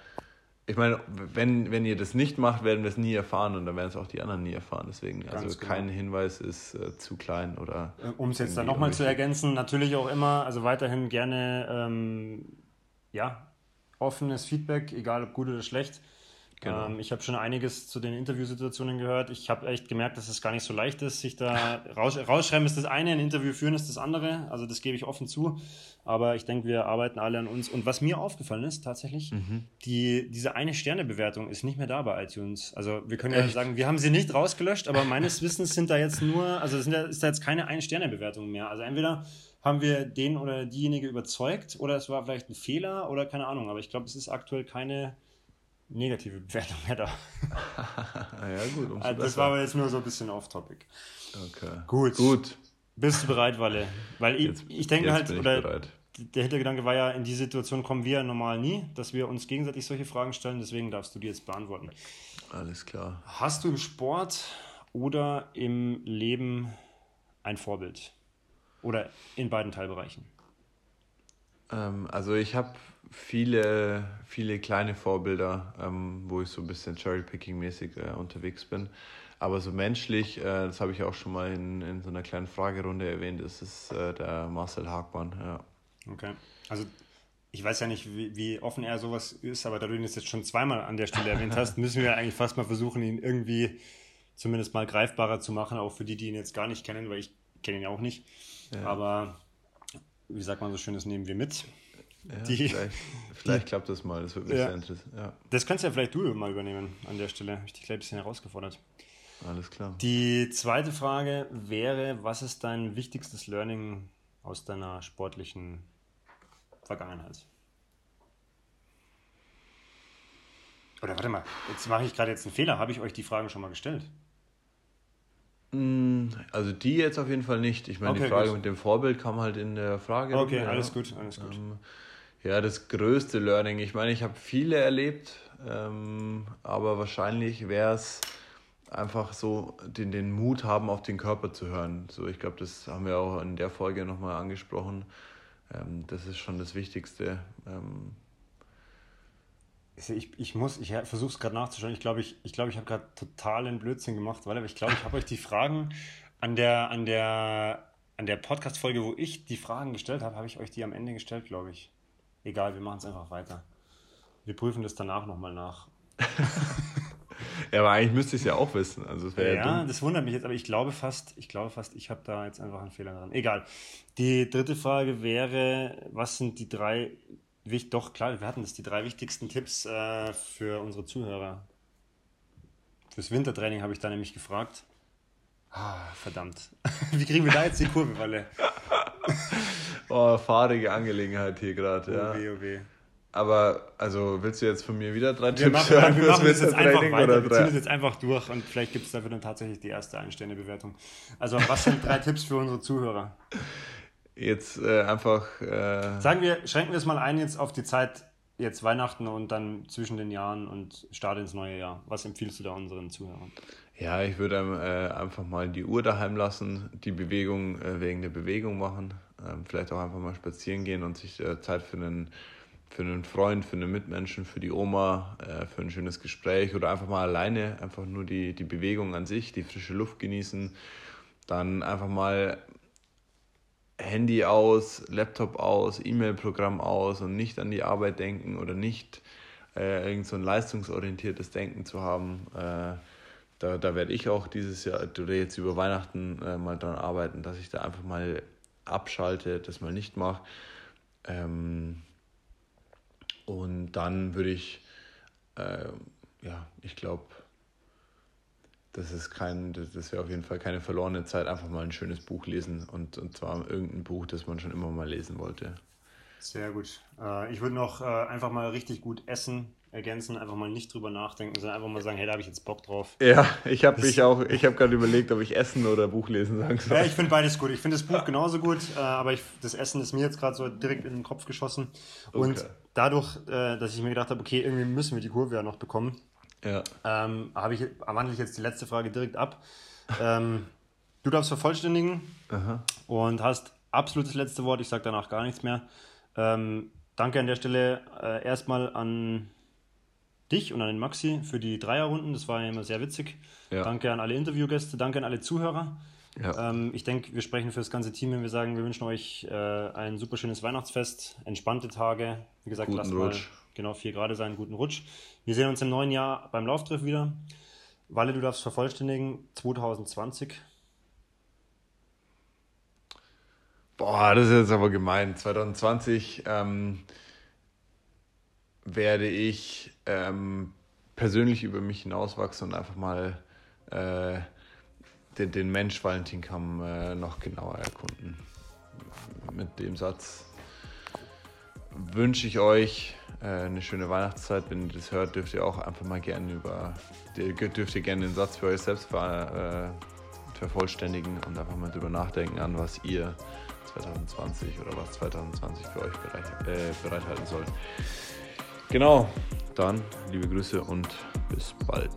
ich meine, wenn, wenn ihr das nicht macht, werden wir es nie erfahren und dann werden es auch die anderen nie erfahren. Deswegen, Ganz also genau. kein Hinweis ist äh, zu klein oder. Äh, um es jetzt dann nochmal zu ergänzen, natürlich auch immer, also weiterhin gerne, ähm, ja, offenes Feedback, egal ob gut oder schlecht. Genau. Ähm, ich habe schon einiges zu den Interviewsituationen gehört. Ich habe echt gemerkt, dass es gar nicht so leicht ist, sich da raus, rausschreiben ist das eine, ein Interview führen ist das andere. Also das gebe ich offen zu. Aber ich denke, wir arbeiten alle an uns. Und was mir aufgefallen ist, tatsächlich, mhm. die, diese eine Sternebewertung ist nicht mehr da bei iTunes. Also wir können ja echt? sagen, wir haben sie nicht rausgelöscht, aber meines Wissens sind da jetzt nur, also sind da, ist da jetzt keine Ein-Sterne-Bewertung mehr. Also entweder haben wir den oder diejenige überzeugt oder es war vielleicht ein Fehler oder keine Ahnung. Aber ich glaube, es ist aktuell keine negative Bewertung mehr da. ja, gut. Also das war aber jetzt nur so ein bisschen off-topic. Okay. Gut. Gut. Bist du bereit, Walle? Weil ich, jetzt, ich denke halt, ich oder bereit. der Hintergedanke war ja, in die Situation kommen wir normal nie, dass wir uns gegenseitig solche Fragen stellen, deswegen darfst du die jetzt beantworten. Alles klar. Hast du im Sport oder im Leben ein Vorbild? Oder in beiden Teilbereichen? Ähm, also ich habe viele, viele kleine Vorbilder, ähm, wo ich so ein bisschen Cherry-Picking-mäßig äh, unterwegs bin. Aber so menschlich, äh, das habe ich auch schon mal in, in so einer kleinen Fragerunde erwähnt, ist es äh, der Marcel Hagmann. Ja. Okay. Also ich weiß ja nicht, wie, wie, offen er sowas ist, aber da du ihn jetzt schon zweimal an der Stelle erwähnt hast, müssen wir eigentlich fast mal versuchen, ihn irgendwie zumindest mal greifbarer zu machen, auch für die, die ihn jetzt gar nicht kennen, weil ich kenne ihn ja auch nicht. Ja. Aber wie sagt man so schön, das nehmen wir mit. Ja, die, vielleicht, vielleicht die, klappt das mal, das würde mich ja. sehr interessieren. Ja. Das kannst ja vielleicht du mal übernehmen an der Stelle. Habe ich dich gleich ein bisschen herausgefordert. Alles klar. Die zweite Frage wäre, was ist dein wichtigstes Learning aus deiner sportlichen Vergangenheit? Oder warte mal, jetzt mache ich gerade jetzt einen Fehler. Habe ich euch die Fragen schon mal gestellt? Mm, also die jetzt auf jeden Fall nicht. Ich meine, okay, die Frage gut. mit dem Vorbild kam halt in der Frage. Okay, alles gut, alles gut. Ähm, ja, das größte Learning. Ich meine, ich habe viele erlebt, ähm, aber wahrscheinlich wäre es einfach so, den, den Mut haben, auf den Körper zu hören. So, ich glaube, das haben wir auch in der Folge nochmal angesprochen. Ähm, das ist schon das Wichtigste. Ähm, ich, ich muss, ich versuche es gerade nachzuschauen. Ich glaube, ich, ich, glaub, ich habe gerade totalen Blödsinn gemacht, weil ich glaube, ich habe euch die Fragen an der, an der, an der Podcast-Folge, wo ich die Fragen gestellt habe, habe ich euch die am Ende gestellt, glaube ich. Egal, wir machen es einfach weiter. Wir prüfen das danach nochmal nach. ja, aber eigentlich müsste ich es ja auch wissen. Also ja, ja das wundert mich jetzt, aber ich glaube fast, ich glaube fast, ich habe da jetzt einfach einen Fehler dran. Egal. Die dritte Frage wäre, was sind die drei doch, klar, wir hatten das, die drei wichtigsten Tipps äh, für unsere Zuhörer. Fürs Wintertraining habe ich da nämlich gefragt. Ah, verdammt. Wie kriegen wir da jetzt die Kurve, Walle? oh, fahrige Angelegenheit hier gerade, ja. Oh weh. Aber, also, willst du jetzt von mir wieder drei wir Tipps machen, hören? Wir machen das jetzt einfach weiter. Wir ziehen das jetzt einfach durch und vielleicht gibt es dafür dann tatsächlich die erste Einstände-Bewertung. Also, was sind drei Tipps für unsere Zuhörer? jetzt äh, einfach. Äh Sagen wir, schränken wir es mal ein jetzt auf die Zeit jetzt Weihnachten und dann zwischen den Jahren und Start ins neue Jahr. Was empfiehlst du da unseren Zuhörern? Ja, ich würde äh, einfach mal die Uhr daheim lassen, die Bewegung äh, wegen der Bewegung machen, ähm, vielleicht auch einfach mal spazieren gehen und sich äh, Zeit für einen, für einen Freund, für einen Mitmenschen, für die Oma, äh, für ein schönes Gespräch oder einfach mal alleine, einfach nur die, die Bewegung an sich, die frische Luft genießen. Dann einfach mal Handy aus, Laptop aus, E-Mail-Programm aus und nicht an die Arbeit denken oder nicht äh, irgend so ein leistungsorientiertes Denken zu haben. Äh, da, da werde ich auch dieses Jahr oder jetzt über Weihnachten äh, mal daran arbeiten, dass ich da einfach mal abschalte, das mal nicht mache. Ähm, und dann würde ich, äh, ja, ich glaube, das ist kein, das wäre auf jeden Fall keine verlorene Zeit, einfach mal ein schönes Buch lesen und, und zwar irgendein Buch, das man schon immer mal lesen wollte. Sehr gut. Äh, ich würde noch äh, einfach mal richtig gut essen ergänzen, einfach mal nicht drüber nachdenken, sondern einfach mal sagen, hey, da habe ich jetzt Bock drauf. Ja, ich habe mich auch, ich habe gerade überlegt, ob ich Essen oder Buch lesen sagen soll. Ja, ich finde beides gut. Ich finde das Buch genauso gut, äh, aber ich, das Essen ist mir jetzt gerade so direkt in den Kopf geschossen. Und okay. dadurch, dass ich mir gedacht habe, okay, irgendwie müssen wir die Kurve ja noch bekommen, ja. Ähm, habe ich, wandle ich jetzt die letzte Frage direkt ab. Ähm, du darfst vervollständigen Aha. und hast absolutes letzte Wort. Ich sage danach gar nichts mehr. Ähm, danke an der Stelle äh, erstmal an dich und an den Maxi für die Dreierrunden. Das war ja immer sehr witzig. Ja. Danke an alle Interviewgäste, danke an alle Zuhörer. Ja. Ähm, ich denke, wir sprechen für das ganze Team, wenn wir sagen, wir wünschen euch äh, ein super schönes Weihnachtsfest, entspannte Tage. Wie gesagt, Guten lasst Rutsch. mal genau 4 Grad sein, guten Rutsch. Wir sehen uns im neuen Jahr beim Lauftreff wieder. Walle, du darfst vervollständigen, 2020. Boah, das ist jetzt aber gemein. 2020 ähm, werde ich ähm, persönlich über mich hinauswachsen und einfach mal äh, den, den Mensch Valentin Kamm äh, noch genauer erkunden. Mit dem Satz wünsche ich euch äh, eine schöne Weihnachtszeit. Wenn ihr das hört, dürft ihr auch einfach mal gerne über, dürft ihr gerne den Satz für euch selbst ver, vervollständigen und einfach mal drüber nachdenken an, was ihr 2020 oder was 2020 für euch bereit, äh, bereithalten soll. Genau, dann liebe Grüße und bis bald.